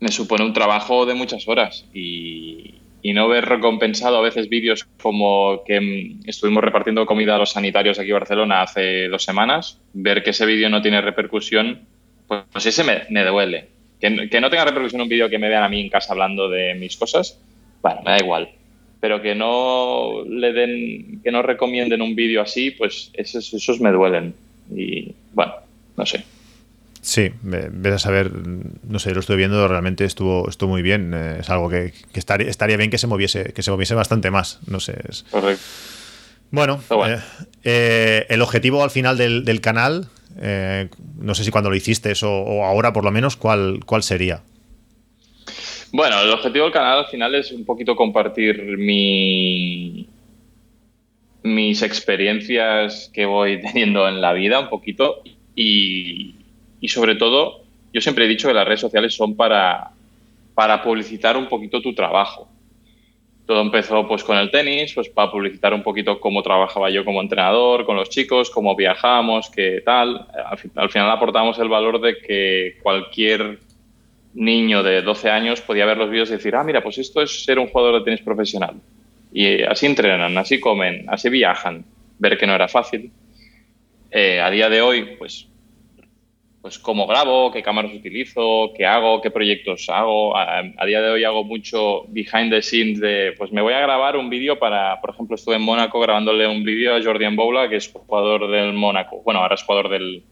me supone un trabajo de muchas horas y, no ver recompensado a veces vídeos como que mm, estuvimos repartiendo comida a los sanitarios aquí en Barcelona hace dos semanas, ver que ese vídeo no tiene repercusión, pues, pues ese me, me duele. Que, no tenga repercusión un vídeo que me vean a mí en casa hablando de mis cosas, bueno, me da igual. Pero que no le den, que no recomienden un vídeo así, pues esos, esos me duelen. Y bueno, no sé. Sí, ves a saber, no sé, lo estoy viendo, realmente estuvo, estuvo muy bien. Eh, es algo que, estaría, estaría, bien que se moviese, que se moviese bastante más. No sé. Correcto. Bueno, eh, eh, el objetivo al final del, canal, no sé si cuando lo hiciste o, o, ahora por lo menos, ¿cuál, ¿cuál sería? Bueno, el objetivo del canal al final es un poquito compartir mi, mis experiencias que voy teniendo en la vida, un poquito, y, y sobre todo, yo siempre he dicho que las redes sociales son para, para publicitar un poquito tu trabajo. Todo empezó pues con el tenis, pues para publicitar un poquito cómo trabajaba yo como entrenador, con los chicos, cómo viajamos, qué tal. Al, final aportamos el valor de que cualquier niño de 12 años podía ver los vídeos y decir, ah, mira, pues esto es ser un jugador de tenis profesional. Y así entrenan, así comen, así viajan. Ver que no era fácil. Eh, a día de hoy, pues pues cómo grabo, qué cámaras utilizo, qué hago, qué proyectos hago. A, día de hoy hago mucho behind the scenes de, pues me voy a grabar un vídeo para, por ejemplo, estuve en Mónaco grabándole un vídeo a Jordian Boula, que es jugador del Mónaco. Bueno, ahora es jugador del,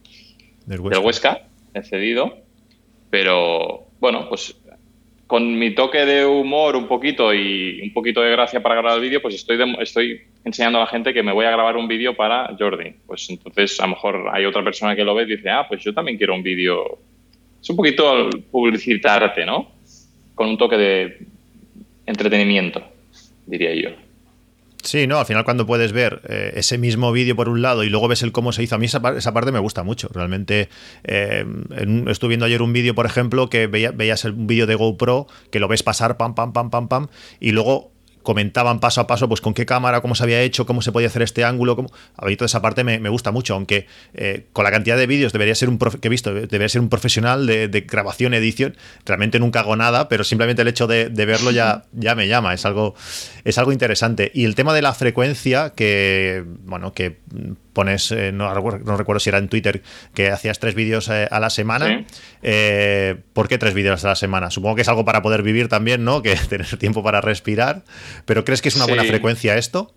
del Huesca. del Huesca, he cedido. Pero bueno, pues con mi toque de humor un poquito y un poquito de gracia para grabar el vídeo, pues estoy, estoy enseñando a la gente que me voy a grabar un vídeo para Jordi. Pues entonces a lo mejor hay otra persona que lo ve y dice, ah, pues yo también quiero un vídeo. Es un poquito publicitarte, ¿no? Con un toque de entretenimiento, diría yo. Sí, no, al final cuando puedes ver eh, ese mismo vídeo por un lado y luego ves el cómo se hizo, a mí esa, parte me gusta mucho. Realmente eh, estuve viendo ayer un vídeo, por ejemplo, que veías un vídeo de GoPro, que lo ves pasar, pam, pam, pam, pam, pam, y luego comentaban paso a paso pues con qué cámara, cómo se había hecho, cómo se podía hacer este ángulo. Cómo... A mí toda esa parte me, gusta mucho, aunque eh, con la cantidad de vídeos debería ser un que he visto, debería ser un profesional de, grabación, edición. Realmente nunca hago nada, pero simplemente el hecho de, verlo ya, ya me llama. Es algo, es algo interesante. Y el tema de la frecuencia, que bueno, que pones, eh, no, recuerdo si era en Twitter, que hacías tres vídeos eh, a la semana. Eh, ¿Por qué tres vídeos a la semana? Supongo que es algo para poder vivir también, ¿no? Que tener tiempo para respirar. ¿Pero crees que es una buena frecuencia esto?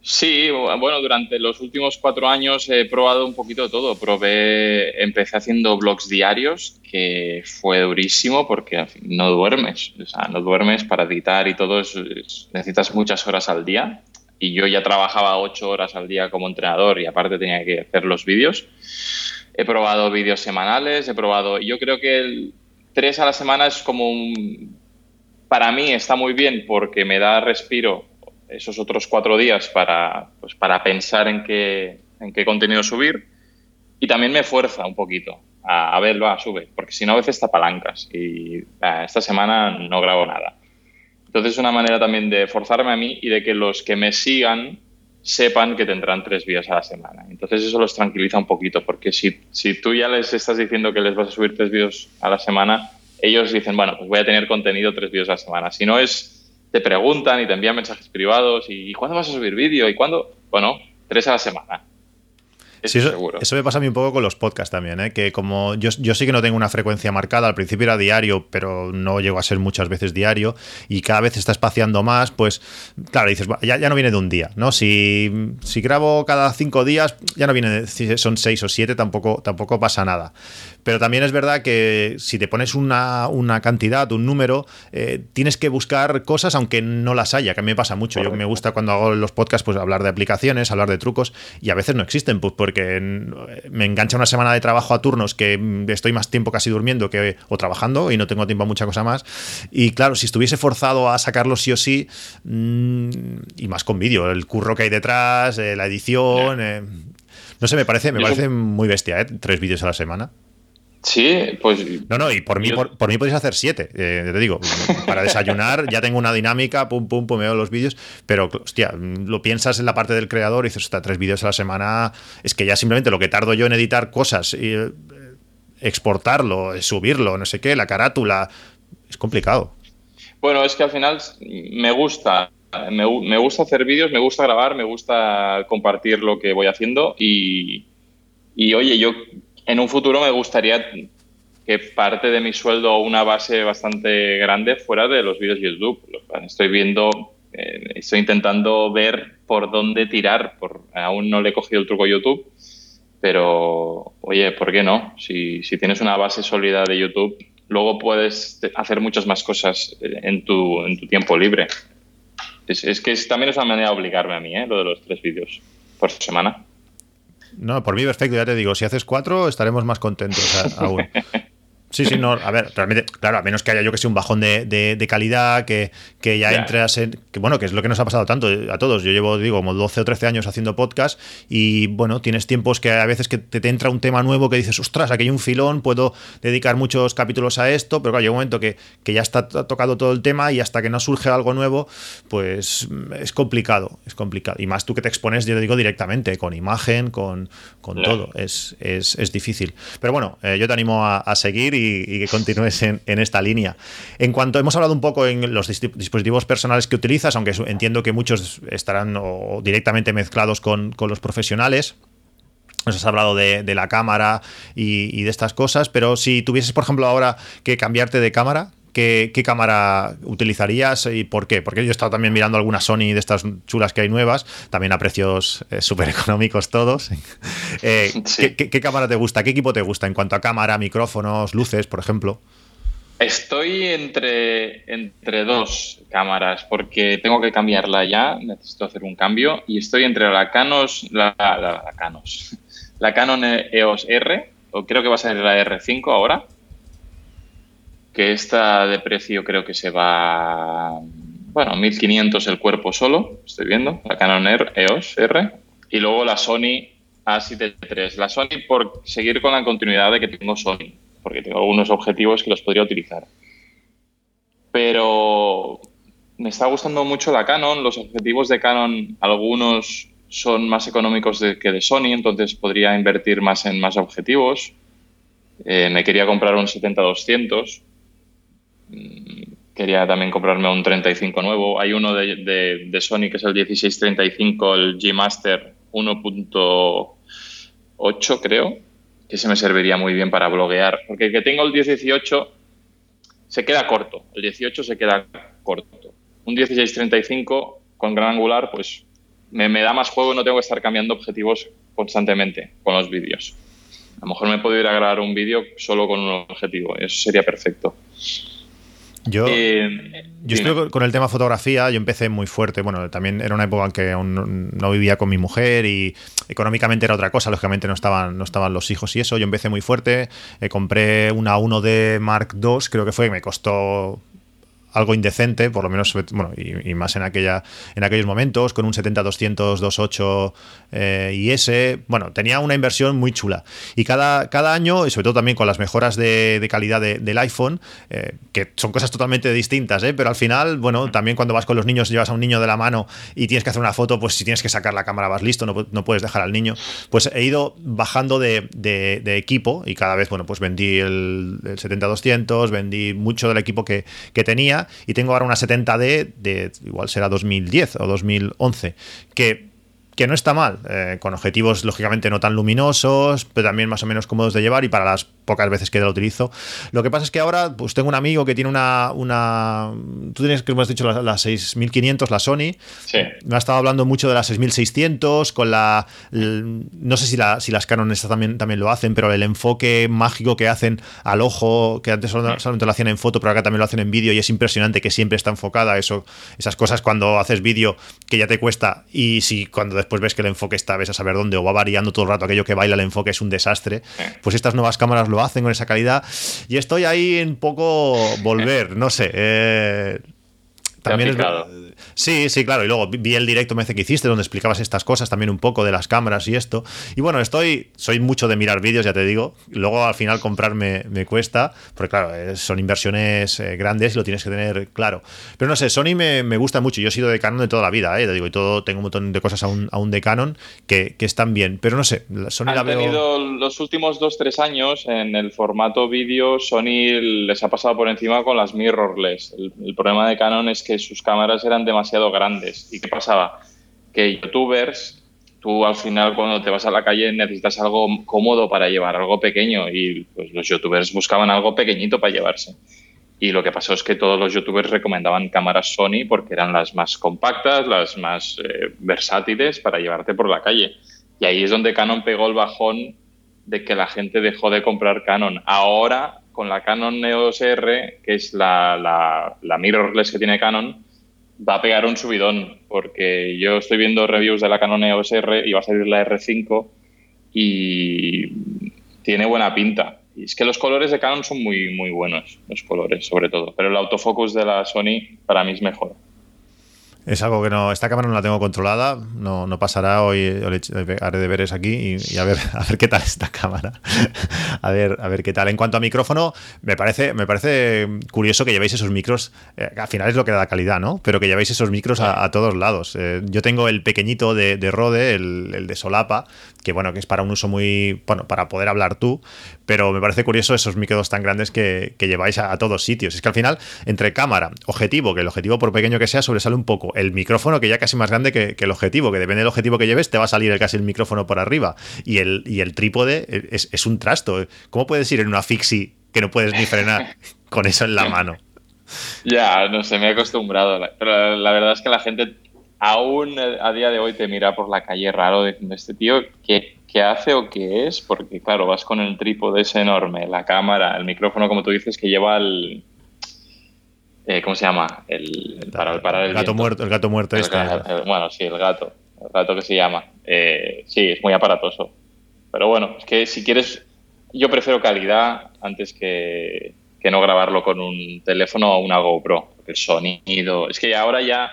Sí, bueno, durante los últimos cuatro años he probado un poquito de todo. Probé, empecé haciendo blogs diarios, que fue durísimo porque no duermes. O sea, no duermes para editar y todo, necesitas muchas horas al día. Y yo ya trabajaba ocho horas al día como entrenador y aparte tenía que hacer los vídeos. He probado vídeos semanales, he probado. Yo creo que el, tres a la semana es como un. Para mí está muy bien porque me da respiro esos otros cuatro días para, pues, para pensar en qué, en qué contenido subir y también me fuerza un poquito a, a sube, porque si no a veces está palancas y esta semana no grabo nada. Entonces es una manera también de forzarme a mí y de que los que me sigan sepan que tendrán tres vídeos a la semana. Entonces eso los tranquiliza un poquito, porque si, si tú ya les estás diciendo que les vas a subir tres vídeos a la semana, ellos dicen, bueno, pues voy a tener contenido tres vídeos a la semana. Si no es te preguntan y te envían mensajes privados y ¿cuándo vas a subir vídeo? ¿Y cuándo? Bueno, tres a la semana. Eso, sí, eso, eso, me pasa a mí un poco con los podcasts también, ¿eh? que como yo, yo, sí que no tengo una frecuencia marcada, al principio era diario, pero no llego a ser muchas veces diario, y cada vez está espaciando más, pues claro, dices, ya, ya no viene de un día, ¿no? Si, si grabo cada cinco días, ya no viene, si son seis o siete, tampoco, tampoco pasa nada. Pero también es verdad que si te pones una, una cantidad, un número, eh, tienes que buscar cosas aunque no las haya, que a mí me pasa mucho. Yo me gusta cuando hago los podcasts pues hablar de aplicaciones, hablar de trucos, y a veces no existen, pues porque me engancha una semana de trabajo a turnos que estoy más tiempo casi durmiendo que, o trabajando y no tengo tiempo a mucha cosa más. Y claro, si estuviese forzado a sacarlo sí o sí, mmm, y más con vídeo, el curro que hay detrás, eh, la edición... Eh, no sé, me parece, me parece muy bestia, ¿eh? Tres vídeos a la semana. Sí, pues. No, no, y por mí, por, mí podéis hacer siete. Eh, te digo, para desayunar ya tengo una dinámica, pum, pum, pum, me veo los vídeos. Pero, hostia, lo piensas en la parte del creador y dices, hasta tres vídeos a la semana. Es que ya simplemente lo que tardo yo en editar cosas, y, eh, exportarlo, subirlo, no sé qué, la carátula, es complicado. Bueno, es que al final me gusta. Me, me gusta hacer vídeos, me gusta grabar, me gusta compartir lo que voy haciendo y, y oye, yo en un futuro me gustaría que parte de mi sueldo o una base bastante grande fuera de los vídeos de YouTube. Estoy viendo, eh, estoy intentando ver por dónde tirar. Por, aún no le he cogido el truco a YouTube, pero oye, ¿por qué no? Si, si tienes una base sólida de YouTube, luego puedes hacer muchas más cosas en tu, en tu tiempo libre. Es, es que es, también es una manera de obligarme a mí, ¿eh? lo de los tres vídeos por semana. No, por mí perfecto, ya te digo, si haces cuatro estaremos más contentos aún. Sí, sí, no, a ver, realmente, claro, a menos que haya yo que sé un bajón de, de, calidad, que, que ya yeah. entras en. Que, bueno, que es lo que nos ha pasado tanto a todos. Yo llevo, digo, como 12 o 13 años haciendo podcast y, bueno, tienes tiempos que a veces que te, te entra un tema nuevo que dices, ostras, aquí hay un filón, puedo dedicar muchos capítulos a esto, pero claro, llega un momento que, que ya está tocado todo el tema y hasta que no surge algo nuevo, pues es complicado, es complicado. Y más tú que te expones, yo te digo directamente, con imagen, con, con todo, es, es, es, difícil. Pero bueno, eh, yo te animo a, a seguir y y, que continúes en, esta línea. En cuanto hemos hablado un poco en los dispositivos personales que utilizas, aunque entiendo que muchos estarán directamente mezclados con, los profesionales. Nos has hablado de, de la cámara y, y, de estas cosas, pero si tuvieses, por ejemplo, ahora que cambiarte de cámara, ¿Qué, ¿qué, cámara utilizarías y por qué? Porque yo he estado también mirando algunas Sony de estas chulas que hay nuevas, también a precios eh, súper económicos todos. eh, sí. ¿qué, ¿qué, cámara te gusta? ¿Qué equipo te gusta en cuanto a cámara, micrófonos, luces, por ejemplo? Estoy entre, entre dos cámaras porque tengo que cambiarla ya, necesito hacer un cambio y estoy entre la Canos, la, la, la Canos, la Canon EOS R, o creo que va a ser la R5 ahora, que esta de precio creo que se va, bueno, 1500 el cuerpo solo, estoy viendo, la Canon EOS R, y luego la Sony A7 III. La Sony por seguir con la continuidad de que tengo Sony, porque tengo algunos objetivos que los podría utilizar. Pero me está gustando mucho la Canon, los objetivos de Canon, algunos son más económicos que de Sony, entonces podría invertir más en más objetivos. Eh, me quería comprar un 70-200, Quería también comprarme un 35 nuevo. Hay uno de, Sony que es el 1635, el G Master 1.8, creo, que se me serviría muy bien para bloguear. Porque el que tengo el 18 se queda corto. El 18 se queda corto. Un 1635 con gran angular, pues me, me da más juego no tengo que estar cambiando objetivos constantemente con los vídeos. A lo mejor me puedo ir a grabar un vídeo solo con un objetivo, eso sería perfecto. Yo, Eh, yo estoy con el tema fotografía, yo empecé muy fuerte. Bueno, también era una época en que aún no, no vivía con mi mujer y económicamente era otra cosa. Lógicamente no estaban, no estaban los hijos y eso. Yo empecé muy fuerte. eh, compré una 1D Mark II, creo que fue, que me costó algo indecente, por lo menos, bueno, y, más en aquella en aquellos momentos, con un 70-200 2.8 eh, IS. Bueno, tenía una inversión muy chula. Y cada, cada año, y sobre todo también con las mejoras de, calidad de- del iPhone, eh, que son cosas totalmente distintas, ¿eh? pero al final, bueno, también cuando vas con los niños, llevas a un niño de la mano y tienes que hacer una foto, pues si tienes que sacar la cámara vas listo, no, no puedes dejar al niño. Pues he ido bajando de, de- de equipo y cada vez, bueno, pues vendí el, el 70-200, vendí mucho del equipo que, que tenía y tengo ahora una 70D de igual será 2010 o 2011, que que no está mal, eh, con objetivos lógicamente no tan luminosos, pero también más o menos cómodos de llevar y para las pocas veces que lo utilizo. Lo que pasa es que ahora pues tengo un amigo que tiene una... una tú tienes, que hemos dicho, la, la 6500, la Sony. Sí. Me ha estado hablando mucho de la 6600, con la... no sé si, la, si las Canon estas también, también lo hacen, pero el enfoque mágico que hacen al ojo, que antes solo- solamente lo hacían en foto, pero ahora también lo hacen en vídeo y es impresionante que siempre está enfocada. Eso, esas cosas cuando haces vídeo que ya te cuesta y si cuando después ves que el enfoque está, ves a saber dónde o va variando todo el rato, aquello que baila el enfoque es un desastre, pues estas nuevas cámaras lo hacen con esa calidad y estoy ahí en poco volver, no sé. eh, también es. Sí, sí, claro. Y luego vi- el directo me hace que hiciste donde explicabas estas cosas también un poco de las cámaras y esto. Y bueno, estoy, soy mucho de mirar vídeos, ya te digo. Luego al final comprarme me cuesta, porque claro, eh, son inversiones eh, grandes y lo tienes que tener claro. Pero no sé, Sony me, me gusta mucho. Yo he sido de Canon de toda la vida, ¿eh? Te digo, y todo, tengo un montón de cosas aún, aún de Canon que, que están bien. Pero no sé, Sony la veo. tenido los últimos 2-3 años en el formato vídeo, Sony les ha pasado por encima con las mirrorless. El, el problema de Canon es que sus cámaras eran demasiado grandes. ¿Y qué pasaba? Que youtubers, tú al final cuando te vas a la calle necesitas algo cómodo para llevar, algo pequeño. Y pues, los youtubers buscaban algo pequeñito para llevarse. Y lo que pasó es que todos los youtubers recomendaban cámaras Sony porque eran las más compactas, las más eh, versátiles para llevarte por la calle. Y ahí es donde Canon pegó el bajón de que la gente dejó de comprar Canon. Ahora, con la Canon EOS R, que es la, la, mirrorless que tiene Canon, va a pegar un subidón, porque yo estoy viendo reviews de la Canon EOS R y va a salir la R5 y tiene buena pinta. Y es que los colores de Canon son muy, muy buenos, los colores sobre todo, pero el autofocus de la Sony para mí es mejor. Es algo que no. Esta cámara no la tengo controlada. No, no pasará. Hoy haré deberes aquí y, a ver a ver qué tal esta cámara. a ver, a ver qué tal. En cuanto a micrófono, me parece, me parece curioso que llevéis esos micros. eh, al final es lo que da calidad, ¿no? Pero que llevéis esos micros a, a todos lados. Eh, yo tengo el pequeñito de, de Rode, el, el de Solapa, que bueno, que es para un uso muy. Bueno, para poder hablar tú. Pero me parece curioso esos micros tan grandes que, que lleváis a, a todos sitios. Es que al final, entre cámara, objetivo, que el objetivo por pequeño que sea, sobresale un poco. El micrófono, que ya casi más grande que, que el objetivo, que depende del objetivo que lleves, te va a salir el, casi el micrófono por arriba. Y el, y el trípode es, es un trasto. ¿Cómo puedes ir en una fixie que no puedes ni frenar con eso en la mano? Ya, no sé, me he acostumbrado. Pero la, la verdad es que la gente aún a día de hoy te mira por la calle raro diciendo, este tío, ¿qué, qué hace o qué es? Porque claro, vas con el trípode ese enorme, la cámara, el micrófono, como tú dices, que lleva el... eh, ¿Cómo se llama? El, el para parar el El gato viento. muerto, el gato muerto este. el- bueno, sí, el gato. El gato que se llama. Eh, sí, es muy aparatoso. Pero bueno, es que si quieres, yo prefiero calidad antes que, que no grabarlo con un teléfono o una GoPro. El sonido. Es que ahora ya.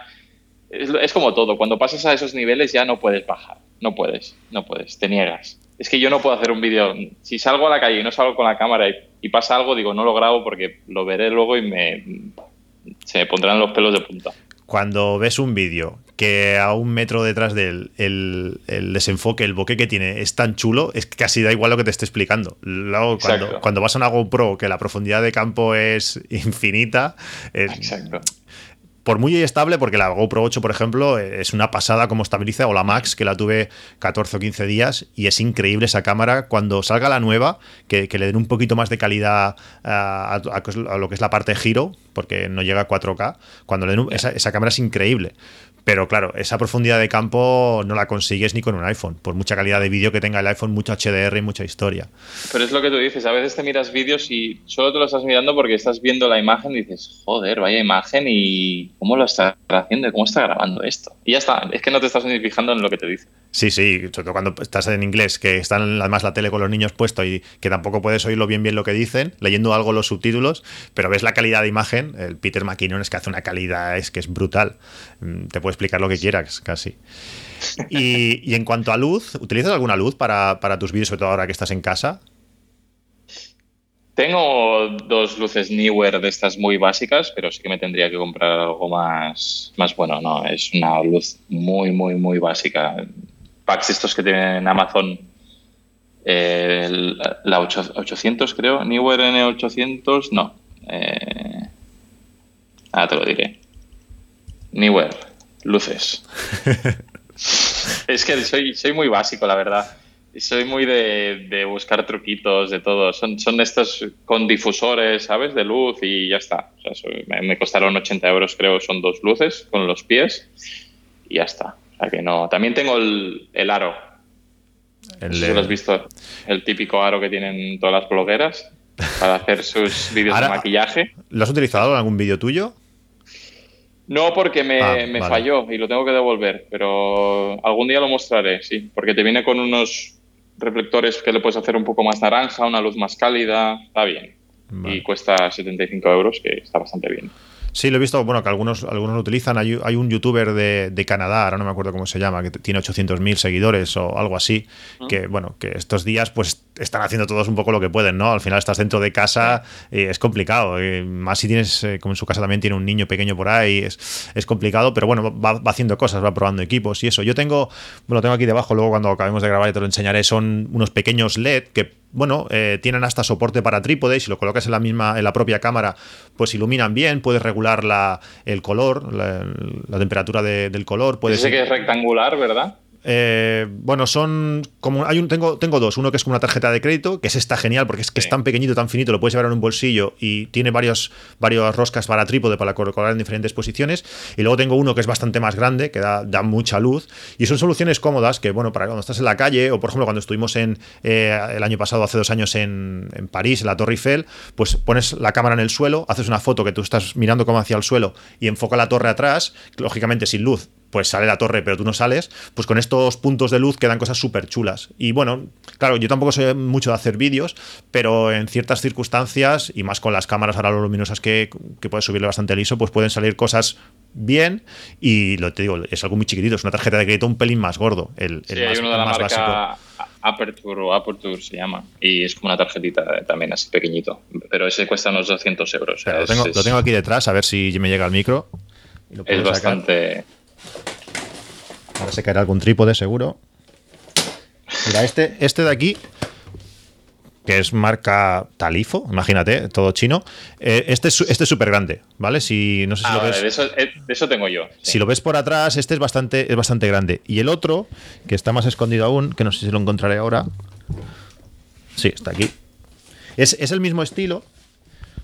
Es, es como todo. Cuando pasas a esos niveles ya no puedes bajar. No puedes, no puedes, te niegas. Es que yo no puedo hacer un vídeo. Si salgo a la calle y no salgo con la cámara y, y pasa algo, digo, no lo grabo porque lo veré luego y me. Se me pondrán los pelos de punta. cuando ves un vídeo que a un metro detrás del el, el desenfoque, el bokeh que tiene es tan chulo, es que casi da igual lo que te esté explicando. Luego, cuando, cuando vas a una GoPro, que la profundidad de campo es infinita, es- Exacto. Por muy estable, porque la GoPro 8, por ejemplo, es una pasada como estabiliza, o la Max, que la tuve 14 o 15 días, y es increíble esa cámara. Cuando salga la nueva, que, que le den un poquito más de calidad a, a- a lo que es la parte giro, porque no llega a 4K, cuando le den un- esa, esa cámara es increíble. Pero claro, esa profundidad de campo no la consigues ni con un iPhone, por mucha calidad de vídeo que tenga el iPhone, mucho HDR y mucha historia. Pero es lo que tú dices, a veces te miras vídeos y solo te lo estás mirando porque estás viendo la imagen y dices, joder, vaya imagen y cómo lo está haciendo, cómo está grabando esto. Y ya está, es que no te estás ni fijando en lo que te dice. Sí, sí, sobre todo cuando estás en inglés, que están además la tele con los niños puesto y que tampoco puedes oírlo bien bien lo que dicen, leyendo algo los subtítulos, pero ves la calidad de imagen, el Peter McKinnon es que hace una calidad, es que es brutal. Mm, te puede explicar lo que quieras, casi. Y, en cuanto a luz, ¿utilizas alguna luz para, tus vídeos, sobre todo ahora que estás en casa? Tengo dos luces Newer de estas muy básicas, pero sí que me tendría que comprar algo más, más bueno. No, es una luz muy, muy, muy básica packs estos que tienen en Amazon, eh, la 800 creo, Newer N800, no. Eh, ahora te lo diré. Newer, luces. es que soy, soy muy básico, la verdad. Soy muy de, buscar truquitos, de todo. Son, son estos con difusores, ¿sabes? De luz y ya está. me, costaron 80 euros, creo, son dos luces con los pies y ya está que no. También tengo el, aro. El, lo has visto, el típico aro que tienen todas las blogueras para hacer sus vídeos de maquillaje. ¿Lo has utilizado en algún vídeo tuyo? No, porque me, ah, falló y lo tengo que devolver, pero algún día lo mostraré, sí, porque te viene con unos reflectores que le puedes hacer un poco más naranja, una luz más cálida, está bien. Y cuesta 75 euros, que está bastante bien. Sí, lo he visto, bueno, que algunos, algunos lo utilizan. Hay, un youtuber de, Canadá, ahora no me acuerdo cómo se llama, que tiene 800.000 seguidores o algo así, que, bueno, que estos días pues están haciendo todos un poco lo que pueden, ¿no? Al final estás dentro de casa, y es complicado. más si tienes, eh, como en su casa también tiene un niño pequeño por ahí, es, es complicado, pero bueno, va, haciendo cosas, va probando equipos y eso. Yo tengo, bueno, tengo aquí debajo, luego cuando acabemos de grabar te lo enseñaré, son unos pequeños LED que bueno, eh, tienen hasta soporte para trípode. Si lo colocas en la misma, en la propia cámara, pues iluminan bien. Puedes regular la, el color, la, temperatura del color. Puedes, Ese que es rectangular, ¿verdad? Eh, bueno, son como hay un tengo tengo dos, uno que es como una tarjeta de crédito, que es está genial porque es que es tan pequeñito, tan finito, lo puedes llevar en un bolsillo y tiene varios varios roscas para trípode para colocar en diferentes posiciones, y luego tengo uno que es bastante más grande, que da, mucha luz. Y son soluciones cómodas que bueno, para cuando estás en la calle o por ejemplo cuando estuvimos en eh, el año pasado hace dos años en, en París, en la Torre Eiffel, pues pones la cámara en el suelo, haces una foto que tú estás mirando como hacia el suelo y enfoca la torre atrás, lógicamente sin luz, pues sale la torre, pero tú no sales, pues con estos puntos de luz quedan cosas súper chulas. Y bueno, claro, yo tampoco soy mucho de hacer vídeos, pero en ciertas circunstancias, y más con las cámaras ahora luminosas que, que puedes subirle bastante liso, pues pueden salir cosas bien y lo te digo, es algo muy chiquitito, es una tarjeta de crédito un pelín más gordo, el, sí, hay uno de la marca Aperture o Aperture se llama, y es como una tarjetita también así pequeñito, pero ese cuesta unos 200 euros. lo, tengo, lo, tengo, aquí detrás, a ver si me llega el micro. es bastante... Ahora se caerá algún trípode seguro. Mira, este, este de aquí, que es marca Talifo, imagínate, todo chino. Eh, este es este súper grande, ¿vale? Si no sé si ah, lo ves. Eh, de, eso, tengo yo. Si lo ves por atrás, este es bastante, es bastante grande. Y el otro, que está más escondido aún, que no sé si lo encontraré ahora. Sí, está aquí. Es, el mismo estilo,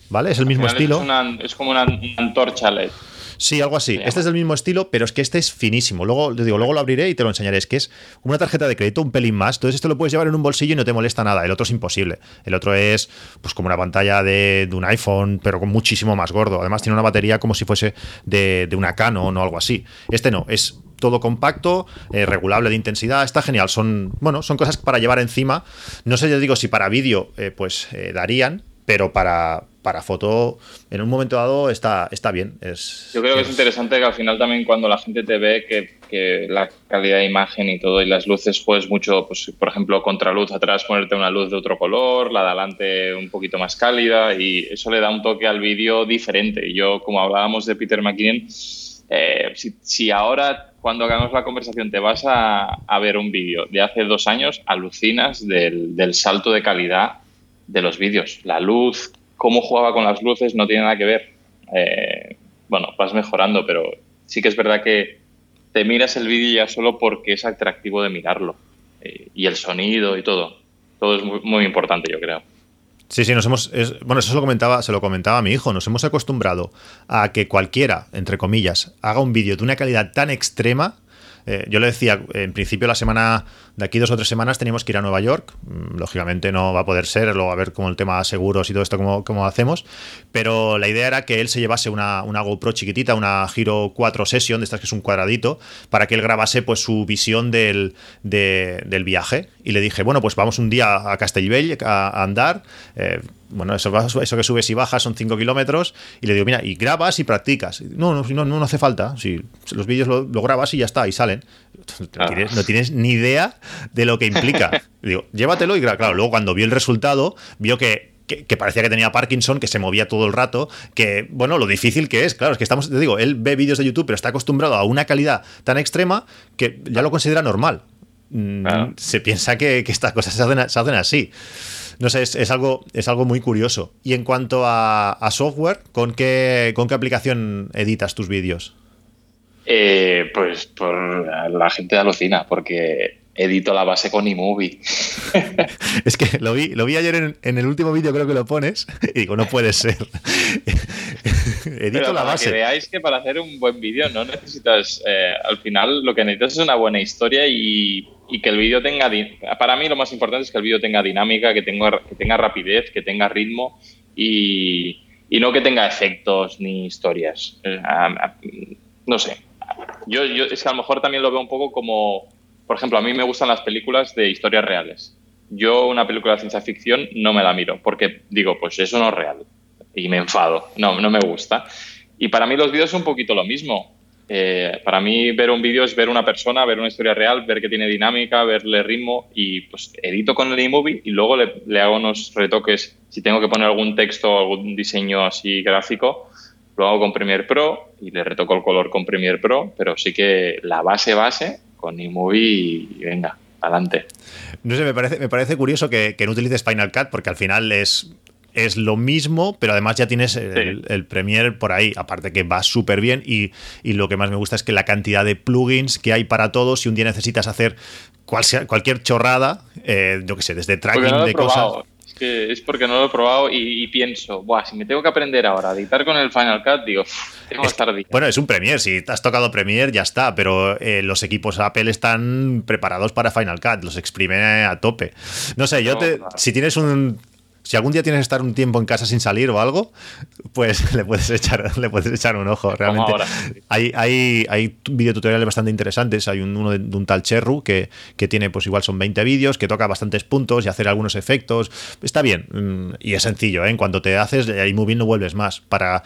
¿vale? Es el mismo estilo. Es, es como una antorcha LED. Sí, algo así. Este es del mismo estilo, pero es que este es finísimo. Luego, digo, luego lo abriré y te lo enseñaré. Es que es una tarjeta de crédito un pelín más. Entonces, esto lo puedes llevar en un bolsillo y no te molesta nada. El otro es imposible. El otro es pues como una pantalla de, un iPhone, pero con muchísimo más gordo. Además, tiene una batería como si fuese de, una Canon o algo así. Este no, es todo compacto, eh, regulable de intensidad, está genial. Son, bueno, son cosas para llevar encima. No sé, yo digo, si para vídeo, eh, pues eh, darían, pero para, para foto en un momento dado está, está bien. Es, Yo creo que es, interesante que al final también cuando la gente te ve que, que, la calidad de imagen y todo y las luces pues mucho, pues por ejemplo contraluz atrás ponerte una luz de otro color, la de adelante un poquito más cálida y eso le da un toque al vídeo diferente. Yo como hablábamos de Peter McKinnon, eh, si, si, ahora cuando hagamos la conversación te vas a, a ver un vídeo de hace dos años, alucinas del, del salto de calidad de los vídeos. La luz, cómo jugaba con las luces no tiene nada que ver. Eh, bueno, vas mejorando, pero sí que es verdad que te miras el vídeo ya solo porque es atractivo de mirarlo. Eh, y el sonido y todo. Todo es muy, muy importante, yo creo. Sí, sí, nos hemos. bueno, eso se lo, comentaba, se lo comentaba a mi hijo. Nos hemos acostumbrado a que cualquiera, entre comillas, haga un vídeo de una calidad tan extrema. Eh, yo le decía, en principio, la semana de aquí dos o tres semanas teníamos que ir a Nueva York. Mm, Lógicamente no va a poder ser, luego a ver cómo el tema seguros y todo esto, cómo, cómo hacemos. Pero la idea era que él se llevase una, una GoPro chiquitita, una Giro 4 Session, de estas que es un cuadradito, para que él grabase pues su visión del, de- del viaje. Y le dije, bueno, pues vamos un día a Castellbell a, a andar. eh, bueno, eso, eso que subes y bajas son 5 kilómetros. Y le digo, mira, y grabas y practicas. No, no, no, no hace falta. Si los vídeos lo, lo grabas y ya está, y salen. No tienes, no tienes ni idea de lo que implica. Digo, llévatelo y claro, luego cuando vio el resultado, vio que, que, que parecía que tenía Parkinson, que se movía todo el rato, que, bueno, lo difícil que es, claro, es que estamos, te digo, él ve vídeos de YouTube, pero está acostumbrado a una calidad tan extrema que ya lo considera normal. Mm, Claro. Se piensa que, que estas cosas se hacen, se hacen así. No sé, es, es algo, es algo muy curioso. Y en cuanto a, a software, ¿con qué, ¿con qué aplicación editas tus vídeos? Eh, pues por la gente alucina, porque edito la base con iMovie. Es que lo vi, lo vi ayer en, en el último vídeo, creo que lo pones, y digo, no puede ser. Edito Pero la para base. que veáis que para hacer un buen vídeo no necesitas, eh, al final lo que necesitas es una buena historia y, y que el vídeo tenga, para mí lo más importante es que el vídeo tenga dinámica, que tenga, que tenga rapidez, que tenga ritmo y, y no que tenga efectos ni historias. Eh, no sé. Yo, yo es que a lo mejor también lo veo un poco como, por ejemplo, a mí me gustan las películas de historias reales. Yo una película de ciencia ficción no me la miro porque digo, pues eso no es real y me enfado, no, no me gusta. Y para mí los vídeos son un poquito lo mismo. Eh, para mí ver un vídeo es ver una persona, ver una historia real, ver que tiene dinámica, verle ritmo y pues edito con el iMovie y luego le, hago unos retoques. Si tengo que poner algún texto o algún diseño así gráfico, lo hago con Premiere Pro y le retoco el color con Premiere Pro, pero sí que la base base con iMovie y venga, adelante. No sé, me parece, me parece curioso que, que no utilices Final Cut porque al final es, es lo mismo, pero además ya tienes el, Sí. el Premiere por ahí. Aparte que va súper bien y, y lo que más me gusta es que la cantidad de plugins que hay para todo, si un día necesitas hacer cual sea- cualquier chorrada, eh, yo qué sé, desde tracking no de cosas. Es, que es porque no lo he probado y, y pienso, Buah, si me tengo que aprender ahora a editar con el Final Cut, digo, "Uf, tengo que Es- estar días". Bueno, es un Premiere, si te has tocado Premiere ya está, pero eh, los equipos Apple están preparados para Final Cut, los exprime a tope. No sé, yo No, te, claro. si tienes un si algún día tienes que estar un tiempo en casa sin salir o algo, pues le puedes echar, le puedes echar un ojo. Realmente hay, hay, hay videotutoriales bastante interesantes. Hay un, uno de, de un tal Cherru que, que tiene, pues igual son 20 vídeos, que toca bastantes puntos y hacer algunos efectos. Está bien. mm, Y es sencillo, ¿eh? En cuanto te haces, iMovie no vuelves más. Para.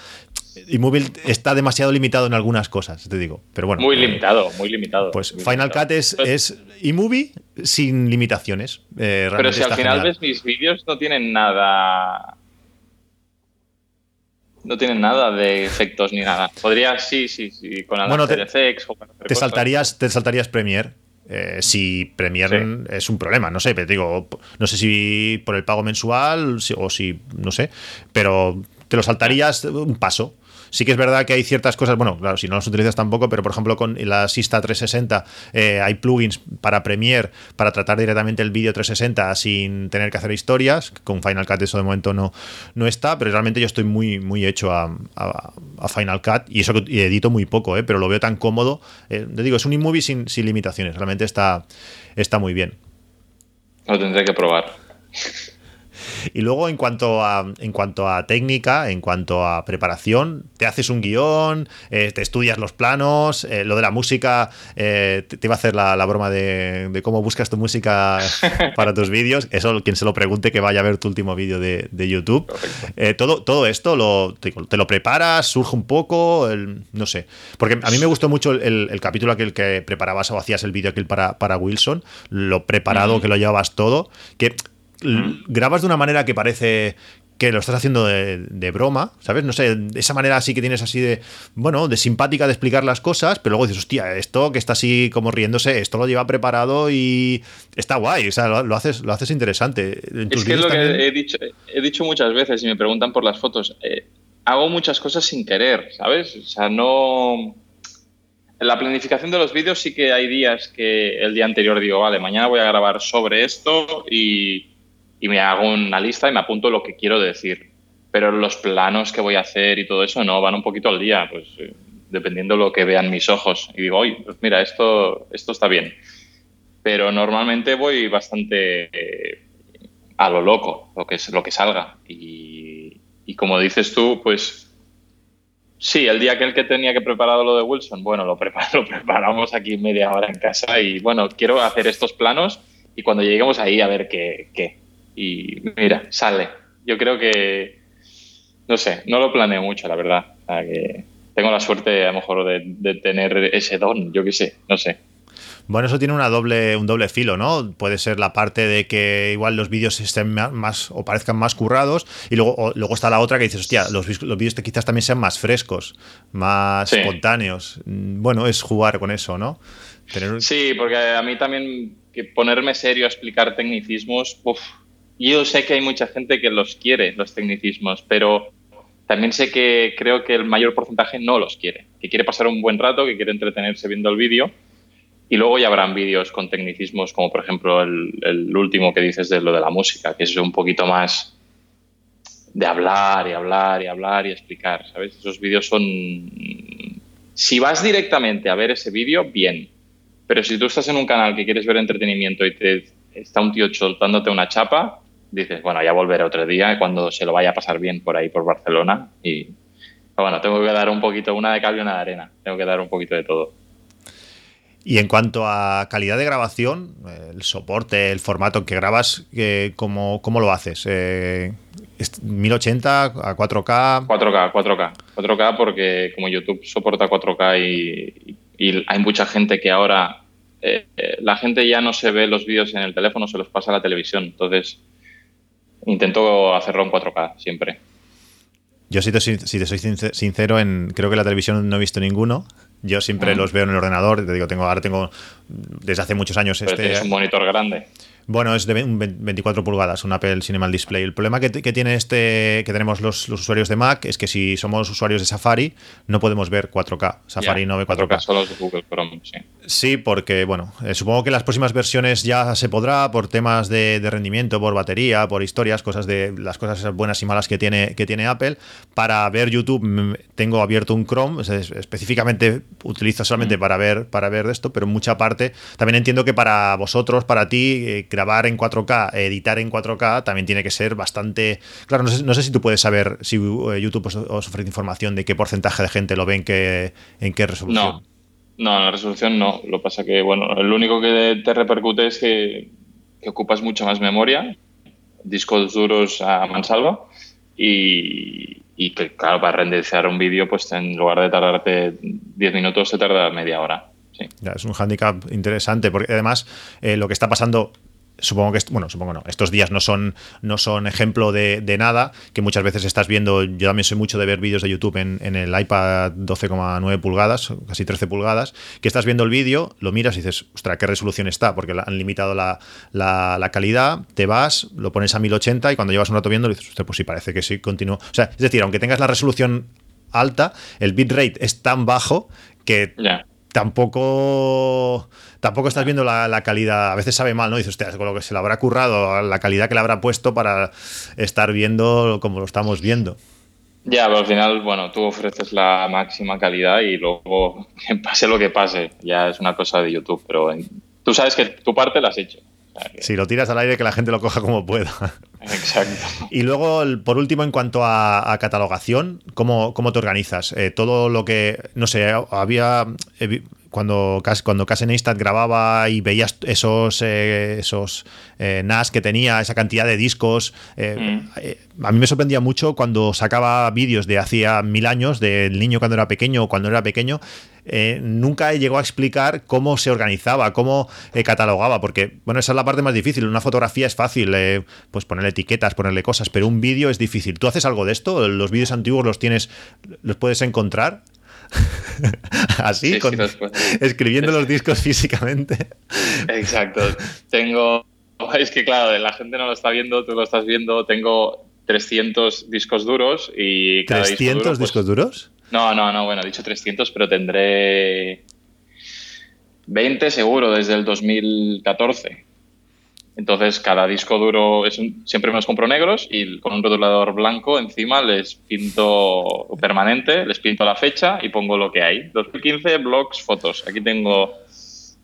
iMovie está demasiado limitado en algunas cosas, te digo. Pero bueno. Muy eh, limitado, muy limitado. Pues Muy Final limitado. Cut es, Pues- es iMovie sin limitaciones. Eh, Pero si al final genial. ves mis vídeos, no tienen nada. No tienen nada de efectos ni nada. Podría, sí, sí, sí, con Bueno, te- Effects o con te saltarías, te saltarías Premiere. eh, si Premiere Sí. es un problema, no sé, pero te digo, no sé si por el pago mensual o si, no sé, pero te lo saltarías un paso. Sí que es verdad que hay ciertas cosas, bueno, claro, si no las utilizas tampoco, pero por ejemplo con la Sista 360 eh, hay plugins para Premiere para tratar directamente el vídeo 360 sin tener que hacer historias. Con Final Cut eso de momento no, no está, pero realmente yo estoy muy, muy hecho a, a- Final Cut y eso que edito muy poco, eh, pero lo veo tan cómodo. Eh, te digo, es un iMovie sin, sin limitaciones, realmente está, está muy bien. Lo tendré que probar. Y luego en cuanto a en cuanto a técnica, en cuanto a preparación, te haces un guion, eh, te estudias los planos, eh, lo de la música, eh, te, te iba a hacer la, la broma de, de cómo buscas tu música para tus vídeos. Eso quien se lo pregunte que vaya a ver tu último vídeo de, de YouTube. Todo, todo esto lo, te, te lo preparas, surge un poco, el- no sé. Porque a mí me gustó mucho el, el- el capítulo aquel que preparabas o hacías el vídeo aquel para, para Wilson, lo preparado que lo llevabas todo, que grabas de una manera que parece que lo estás haciendo de, de broma, ¿sabes? No sé, esa manera así que tienes así de, bueno, de simpática de explicar las cosas, pero luego dices, hostia, esto que está así como riéndose, esto lo lleva preparado y está guay, o sea, lo, lo haces, lo haces interesante. En tus Es que es lo que he dicho, he dicho muchas veces y me preguntan por las fotos. eh, hago muchas cosas sin querer, ¿sabes? O sea, no. En la planificación de los vídeos sí que hay días que el día anterior digo, vale, mañana voy a grabar sobre esto y, y me hago una lista y me apunto lo que quiero decir. Pero los planos que voy a hacer y todo eso no van un poquito al día, pues eh, dependiendo lo que vean mis ojos. Y digo, oye, pues mira, esto, esto está bien. Pero normalmente voy bastante eh, a lo loco, lo que, es, lo que salga. Y, y como dices tú, pues Sí, el día que el que tenía que preparar lo de Wilson, bueno, lo, lo preparamos aquí media hora en casa y bueno, quiero hacer estos planos y cuando lleguemos ahí a ver qué, qué. Y mira, sale. Yo creo que, no sé, no lo planeo mucho, la verdad. O sea, que tengo la suerte a lo mejor de, de tener ese don, yo qué sé, no sé. Bueno, eso tiene una doble, un doble filo, ¿no? Puede ser la parte de que igual los vídeos estén más o parezcan más currados y luego, luego está la otra que dices, hostia, los, los vídeos quizás también sean más frescos, más espontáneos. Mm, bueno, es jugar con eso, ¿no? Sí, porque a mí también que ponerme serio a explicar tecnicismos, uf, yo sé que hay mucha gente que los quiere, los tecnicismos, pero también sé que creo que el mayor porcentaje no los quiere, que quiere pasar un buen rato, que quiere entretenerse viendo el vídeo y luego ya habrán vídeos con tecnicismos, como por ejemplo el, último que dices de lo de la música, que es un poquito más de hablar y hablar y hablar y explicar, ¿sabes? Esos vídeos son... Si vas directamente a ver ese vídeo, bien. Pero si tú estás en un canal que quieres ver entretenimiento y te está un tío soltándote una chapa, dices, bueno, ya volveré otro día cuando se lo vaya a pasar bien por ahí, por Barcelona. Y bueno, tengo que dar un poquito, una de cal y una de arena. Tengo que dar un poquito de todo. Y en cuanto a calidad de grabación, el soporte, el formato en que grabas, ¿cómo, ¿cómo, lo haces? Eh, ¿1080 a 4K? 4K, 4K. 4K porque como YouTube soporta 4K y, hay mucha gente que ahora... Eh, la gente ya no se ve los vídeos en el teléfono, se los pasa a la televisión. Entonces, intento hacerlo en 4K siempre. Yo si te, si te soy sincero, en, creo que la televisión no he visto ninguno. Yo siempre los veo en el ordenador. Te digo, tengo, ahora tengo desde hace muchos años este. Es un monitor grande. Bueno, es de 24 pulgadas, un Apple Cinema Display. El problema que, tiene este, que tenemos los, usuarios de Mac es que si somos usuarios de Safari, no podemos ver 4K. Safari no ve 4K. 4K solo de Google Chrome, sí. Sí, porque, bueno, eh, supongo que las próximas versiones ya se podrá por temas de, rendimiento, por batería, por historias, cosas de las cosas buenas y malas que tiene, que tiene Apple. Para ver YouTube mm, tengo abierto un Chrome, específicamente utilizo solamente mm. para ver para ver esto, pero en mucha parte también entiendo que para vosotros, para ti, eh, grabar en 4K, editar en 4K, también tiene que ser bastante... Claro, no sé, si tú puedes saber si eh, YouTube os, ofrece información de qué porcentaje de gente lo ve en qué, en qué resolución. No, no, en la resolución no. Lo pasa que, bueno, lo único que te repercute es que, ocupas mucha más memoria, discos duros a mansalva y, y que, claro, para renderizar un vídeo, pues en lugar de tardarte 10 minutos, te tarda media hora. Sí. es un hándicap interesante, porque además eh, lo que está pasando supongo que, bueno, supongo no, estos días no son, no son ejemplo de, nada, que muchas veces estás viendo, yo también soy mucho de ver vídeos de YouTube en, el iPad 12,9 pulgadas, casi 13 pulgadas, que estás viendo el vídeo, lo miras y dices, ostras, ¿qué resolución está? Porque han limitado la, la, calidad, te vas, lo pones a 1080 y cuando llevas un rato viendo, dices, pues sí, parece que sí, continúo. O sea, es decir, aunque tengas la resolución alta, el bitrate es tan bajo que tampoco tampoco estás viendo la, calidad. A veces sabe mal, ¿no? Dices, hostia, con lo que se le habrá currado, la calidad que le habrá puesto para estar viendo como lo estamos viendo. Ya, pero al final, bueno, tú ofreces la máxima calidad y luego, pase lo que pase, ya es una cosa de YouTube, pero tú sabes que tu parte la has hecho. Si lo tiras al aire, que la gente lo coja como pueda. Exacto. Y luego, por último, en cuanto a, catalogación, ¿cómo, ¿cómo, te organizas? Eh, todo lo que, no sé, había, cuando, cuando Neistat grababa y veías esos, eh, esos eh, NAS que tenía, esa cantidad de discos, eh, mm. a mí me sorprendía mucho cuando sacaba vídeos de hacía mil años, del niño cuando era pequeño o cuando era pequeño, nunca llegó a explicar cómo se organizaba, cómo catalogaba, porque, bueno, esa es la parte más difícil. Una fotografía es fácil, pues ponerle etiquetas, ponerle cosas, pero un vídeo es difícil. ¿Tú haces algo de esto? ¿Los vídeos antiguos los tienes, los puedes encontrar? Así, escribiendo los discos físicamente. Exacto. Tengo. Es que, claro, la gente no lo está viendo, tú lo estás viendo. Tengo 300 discos duros y. Cada ¿300 pues discos duros? No, no, no, bueno, he dicho 300, pero tendré 20 seguro desde el 2014. Entonces, cada disco duro es siempre me los compro negros y con un rotulador blanco encima les pinto permanente, les pinto la fecha y pongo lo que hay. 2015, blogs, fotos. Aquí tengo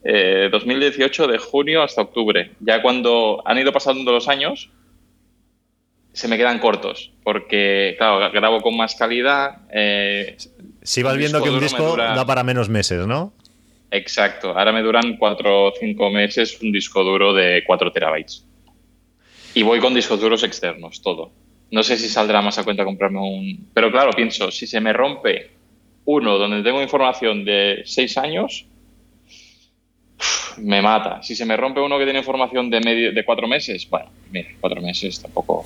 2018 de junio hasta octubre. Ya cuando han ido pasando los años, se me quedan cortos, porque, claro, grabo con más calidad. Eh, si vas viendo que un disco da para menos meses, ¿no? Exacto. Ahora me duran 4 o 5 meses un disco duro de 4 terabytes. Y voy con discos duros externos, todo. No sé si saldrá más a cuenta comprarme un... Pero claro, pienso, si se me rompe uno donde tengo información de 6 años, me mata. Si se me rompe uno que tiene información de medio, de cuatro meses, bueno, mira, cuatro meses tampoco.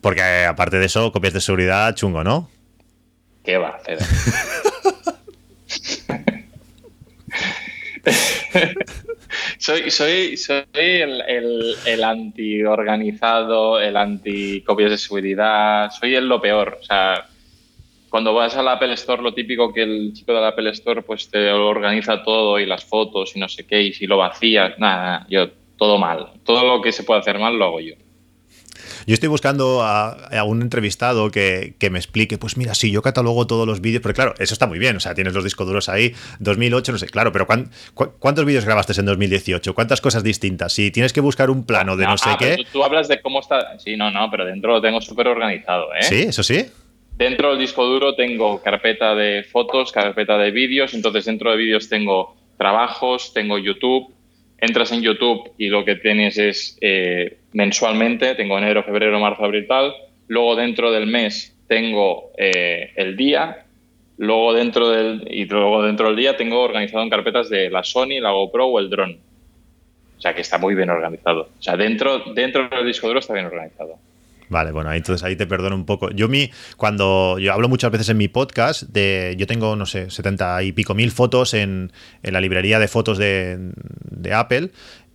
Porque eh, aparte de eso, copias de seguridad chungo, ¿no? ¿Qué va a soy, soy, soy el, el, el anti-organizado, el anti-copias de seguridad, soy el lo peor. O sea, cuando vas al Apple Store, lo típico que el chico del Apple Store pues te organiza todo y las fotos y no sé qué, y si lo vacías, nada, yo todo mal. Todo lo que se puede hacer mal lo hago yo. Yo estoy buscando a, un entrevistado que, me explique, pues mira, si yo catalogo todos los vídeos, pero claro, eso está muy bien, o sea, tienes los discos duros ahí, 2008, no sé, claro, pero ¿cuántos vídeos grabaste en 2018? ¿Cuántas cosas distintas? Si tienes que buscar un plano de no, sé qué... Tú, tú, hablas de cómo está... Sí, no, no, pero dentro lo tengo súper organizado, ¿eh? Sí, eso sí. Dentro del disco duro tengo carpeta de fotos, carpeta de vídeos, entonces dentro de vídeos tengo trabajos, tengo YouTube. Entras en YouTube y lo que tienes es eh, mensualmente, tengo enero, febrero, marzo, abril, tal. Luego dentro del mes tengo eh, el día. Luego dentro del y luego dentro del día tengo organizado en carpetas de la Sony, la GoPro o el drone. O sea que está muy bien organizado. O sea, dentro, dentro del disco duro está bien organizado. Vale, bueno, entonces ahí te perdono un poco. Yo mi, cuando yo hablo muchas veces en mi podcast de, yo tengo, no sé, setenta y pico mil fotos en, en la librería de fotos de, de Apple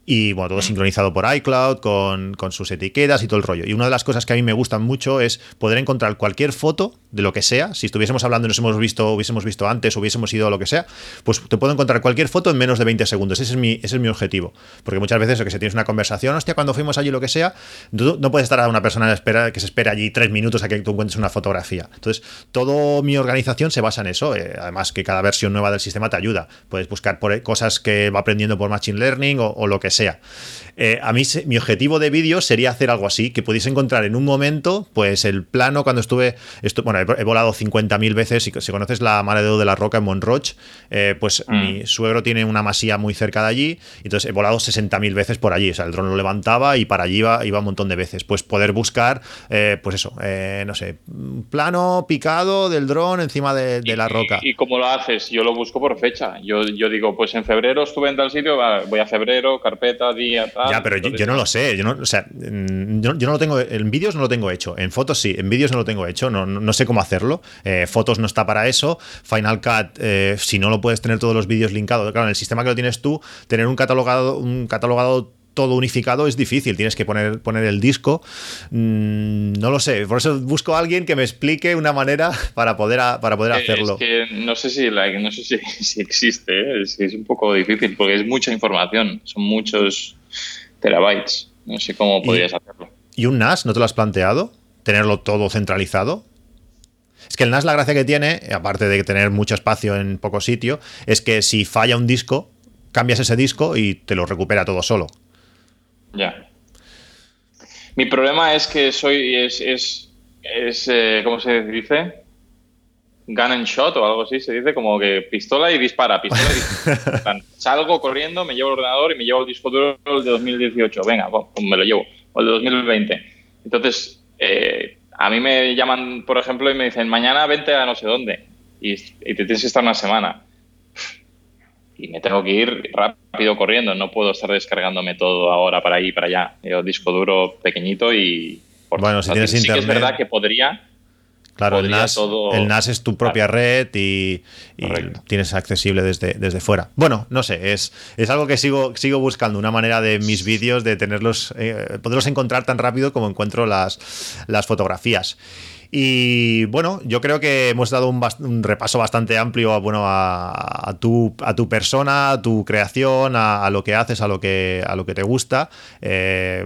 y bueno, todo sincronizado por iCloud, con, sus etiquetas y todo el rollo. Y una de las cosas que a mí me gustan mucho es poder encontrar cualquier foto de lo que sea. Si estuviésemos hablando y nos hemos visto, hubiésemos visto antes, hubiésemos ido a lo que sea, pues te puedo encontrar cualquier foto en menos de 20 segundos. Ese es mi, ese es mi objetivo. Porque muchas veces que se tienes una conversación, hostia, cuando fuimos allí lo que sea, no puedes estar a una persona espera, que se espera allí tres minutos a que tú encuentres una fotografía. Entonces, toda mi organización se basa en eso. Eh, además que cada versión nueva del sistema te ayuda. Puedes buscar por cosas que va aprendiendo por Machine Learning o lo que sea. Eh, a mí mi objetivo de vídeo sería hacer algo así, que pudiese encontrar en un momento, pues el plano cuando estuve, esto, bueno, he, volado 50.000 veces, y si conoces la Mare de la Roca en Monroch, eh, pues mm. mi suegro tiene una masía muy cerca de allí, entonces he volado 60.000 veces por allí, o sea, el dron lo levantaba y para allí iba, iba un montón de veces, pues poder buscar, eh, pues eso, no sé, plano picado del dron encima de, la roca. ¿Y, cómo lo haces? Yo lo busco por fecha, yo, yo digo, pues en febrero estuve en tal sitio, voy a febrero, carpeta, día, tal ya, pero yo, no lo sé. Yo no, o sea, mm, yo, no lo tengo. En vídeos no lo tengo hecho. En fotos sí. En vídeos no lo tengo hecho. No, no sé cómo hacerlo. Eh, fotos no está para eso. Final Cut, eh, si no lo puedes tener todos los vídeos linkados. Claro, en el sistema que lo tienes tú, tener un catalogado, un catalogado todo unificado es difícil, tienes que poner, poner el disco. Mm, no lo sé, por eso busco a alguien que me explique una manera para poder, para poder hacerlo. Es que no sé si, no sé si, si existe, es, es, un poco difícil porque es mucha información, son muchos terabytes. No sé cómo podrías hacerlo. ¿Y un NAS no te lo has planteado? ¿Tenerlo todo centralizado? Es que el NAS la gracia que tiene, aparte de tener mucho espacio en poco sitio, es que si falla un disco, cambias ese disco y te lo recupera todo solo. Ya. Mi problema es que soy, es, es, es eh, ¿cómo se dice? gun and shot o algo así, se dice como que pistola y dispara, pistola y dispara. Salgo corriendo, me llevo el ordenador y me llevo el disco duro de 2018. Venga, pues me lo llevo. O el de 2020. Entonces, eh, a mí me llaman, por ejemplo, y me dicen, mañana vente a no sé dónde. Y, te tienes que estar una semana. Y me tengo que ir rápido corriendo. No puedo estar descargándome todo ahora para ahí y para allá. Yo disco duro pequeñito y... bueno, si tienes internet... es verdad que podría Claro, el NAS, es tu propia red y, tienes accesible desde, desde fuera. Bueno, no sé, es, es algo que sigo, sigo buscando, una manera de mis vídeos de tenerlos, eh, poderlos encontrar tan rápido como encuentro las, las fotografías. Y bueno, yo creo que hemos dado un, repaso bastante amplio bueno, a, tu, a tu persona, a tu creación, a, lo que haces, a lo que, a lo que te gusta. Eh,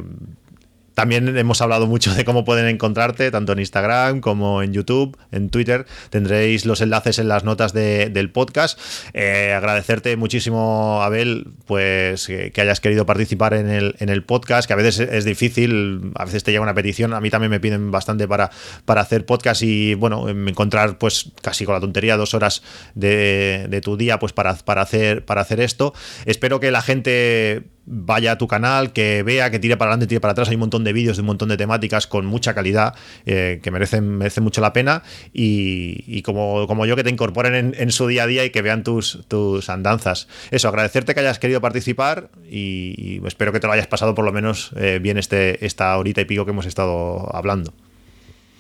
también hemos hablado mucho de cómo pueden encontrarte, tanto en Instagram como en YouTube, en Twitter. Tendréis los enlaces en las notas del podcast. Eh, agradecerte muchísimo, Abel, pues que hayas querido participar en el, en el podcast, que a veces es difícil, a veces te llega una petición. A mí también me piden bastante para, para hacer podcast y, bueno, encontrar, pues casi con la tontería, dos horas de, de tu día, pues para, para, hacer, para hacer esto. Espero que la gente vaya a tu canal, que vea, que tire para adelante, tire para atrás. Hay un montón de vídeos de un montón de temáticas con mucha calidad eh, que merecen, merecen mucho la pena. Y, como, como, yo, que te incorporen en, su día a día y que vean tus, tus andanzas. Eso, agradecerte que hayas querido participar y, espero que te lo hayas pasado por lo menos eh, bien este, esta horita y pico que hemos estado hablando.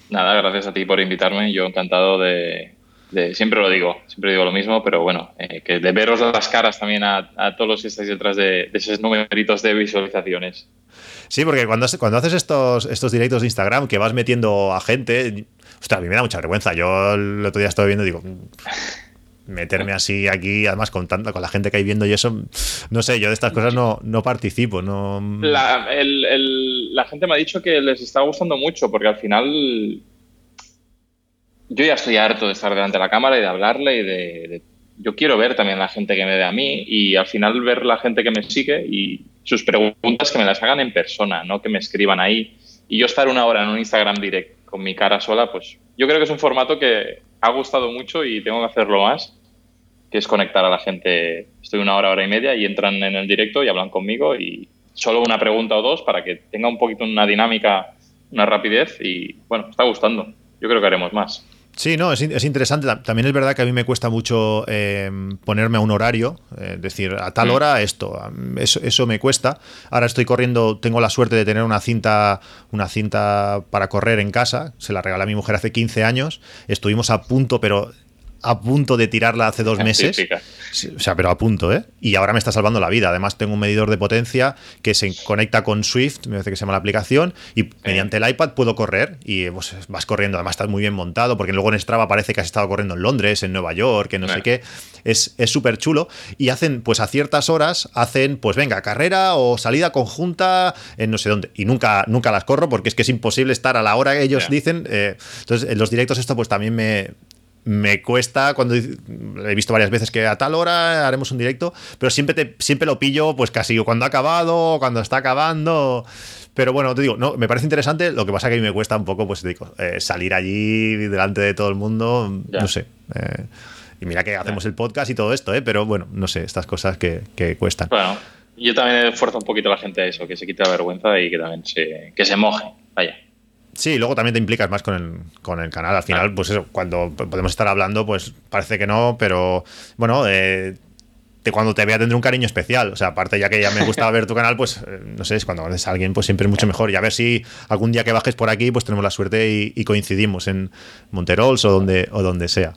Nada, gracias a ti por invitarme. Yo encantado de, siempre lo digo, siempre digo lo mismo, pero bueno, eh, que de veros las caras también a, todos los que estáis detrás de, esos numeritos de visualizaciones. Sí, porque cuando, cuando haces estos, estos directos de Instagram que vas metiendo a gente, ostras, a mí me da mucha vergüenza. Yo el otro día estaba viendo y digo, meterme así aquí, además con tanta, con la gente que hay viendo y eso, no sé, yo de estas cosas no, no participo. No... La, la gente me ha dicho que les está gustando mucho, porque al final yo ya estoy harto de estar delante de la cámara y de hablarle y de, Yo quiero ver también la gente que me ve a mí y al final ver la gente que me sigue y sus preguntas que me las hagan en persona, no que me escriban ahí. Y yo estar una hora en un Instagram direct con mi cara sola, pues yo creo que es un formato que ha gustado mucho y tengo que hacerlo más, que es conectar a la gente. Estoy una hora, hora y media y entran en el directo y hablan conmigo y solo una pregunta o dos para que tenga un poquito una dinámica, una rapidez y bueno, está gustando. Yo creo que haremos más. Sí, no, es, interesante. También es verdad que a mí me cuesta mucho eh, ponerme a un horario, eh, decir a tal mm. hora esto, eso, eso, me cuesta. Ahora estoy corriendo, tengo la suerte de tener una cinta, una cinta para correr en casa, se la regalé a mi mujer hace 15 años, estuvimos a punto, pero a punto de tirarla hace dos meses. o sea, pero a punto, ¿eh? Y ahora me está salvando la vida. Además, tengo un medidor de potencia que se conecta con Swift, me parece que se llama la aplicación, y mediante el iPad puedo correr y pues, vas corriendo. Además, estás muy bien montado, porque luego en Strava parece que has estado corriendo en Londres, en Nueva York, en no sé qué. Es súper chulo. Y hacen, pues a ciertas horas, hacen, pues venga, carrera o salida conjunta en no sé dónde. Y nunca, nunca las corro porque es que es imposible estar a la hora que ellos dicen. Eh, entonces, en los directos esto pues también me, me cuesta cuando he visto varias veces que a tal hora haremos un directo, pero siempre te, siempre lo pillo pues casi cuando ha acabado, cuando está acabando. Pero bueno, te digo, no, me parece interesante, lo que pasa que a mí me cuesta un poco pues digo, eh, salir allí delante de todo el mundo, no sé. Eh, y mira que hacemos el podcast y todo esto, ¿eh? pero bueno, no sé, estas cosas que, que cuestan. Bueno, yo también esfuerzo un poquito a la gente a eso, que se quite la vergüenza y que también se, que se moje, vaya. Sí, luego también te implicas más con el, con el canal. Al final, pues eso, cuando podemos estar hablando, pues parece que no, pero bueno, eh, de cuando te vea tendré un cariño especial. O sea, aparte ya que ya me gusta ver tu canal, pues eh, no sé, cuando conoces a alguien, pues siempre es mucho mejor. Y a ver si algún día que bajes por aquí, pues tenemos la suerte y, y coincidimos en Monterols o donde, o donde sea.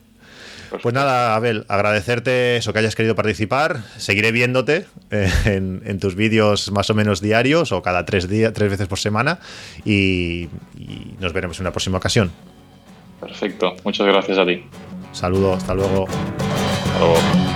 Pues nada, Abel, agradecerte eso que hayas querido participar. Seguiré viéndote eh, en, tus vídeos más o menos diarios o cada tres, días, tres veces por semana y, y nos veremos en una próxima ocasión. Perfecto, muchas gracias a ti. Saludos, hasta luego. Hasta luego.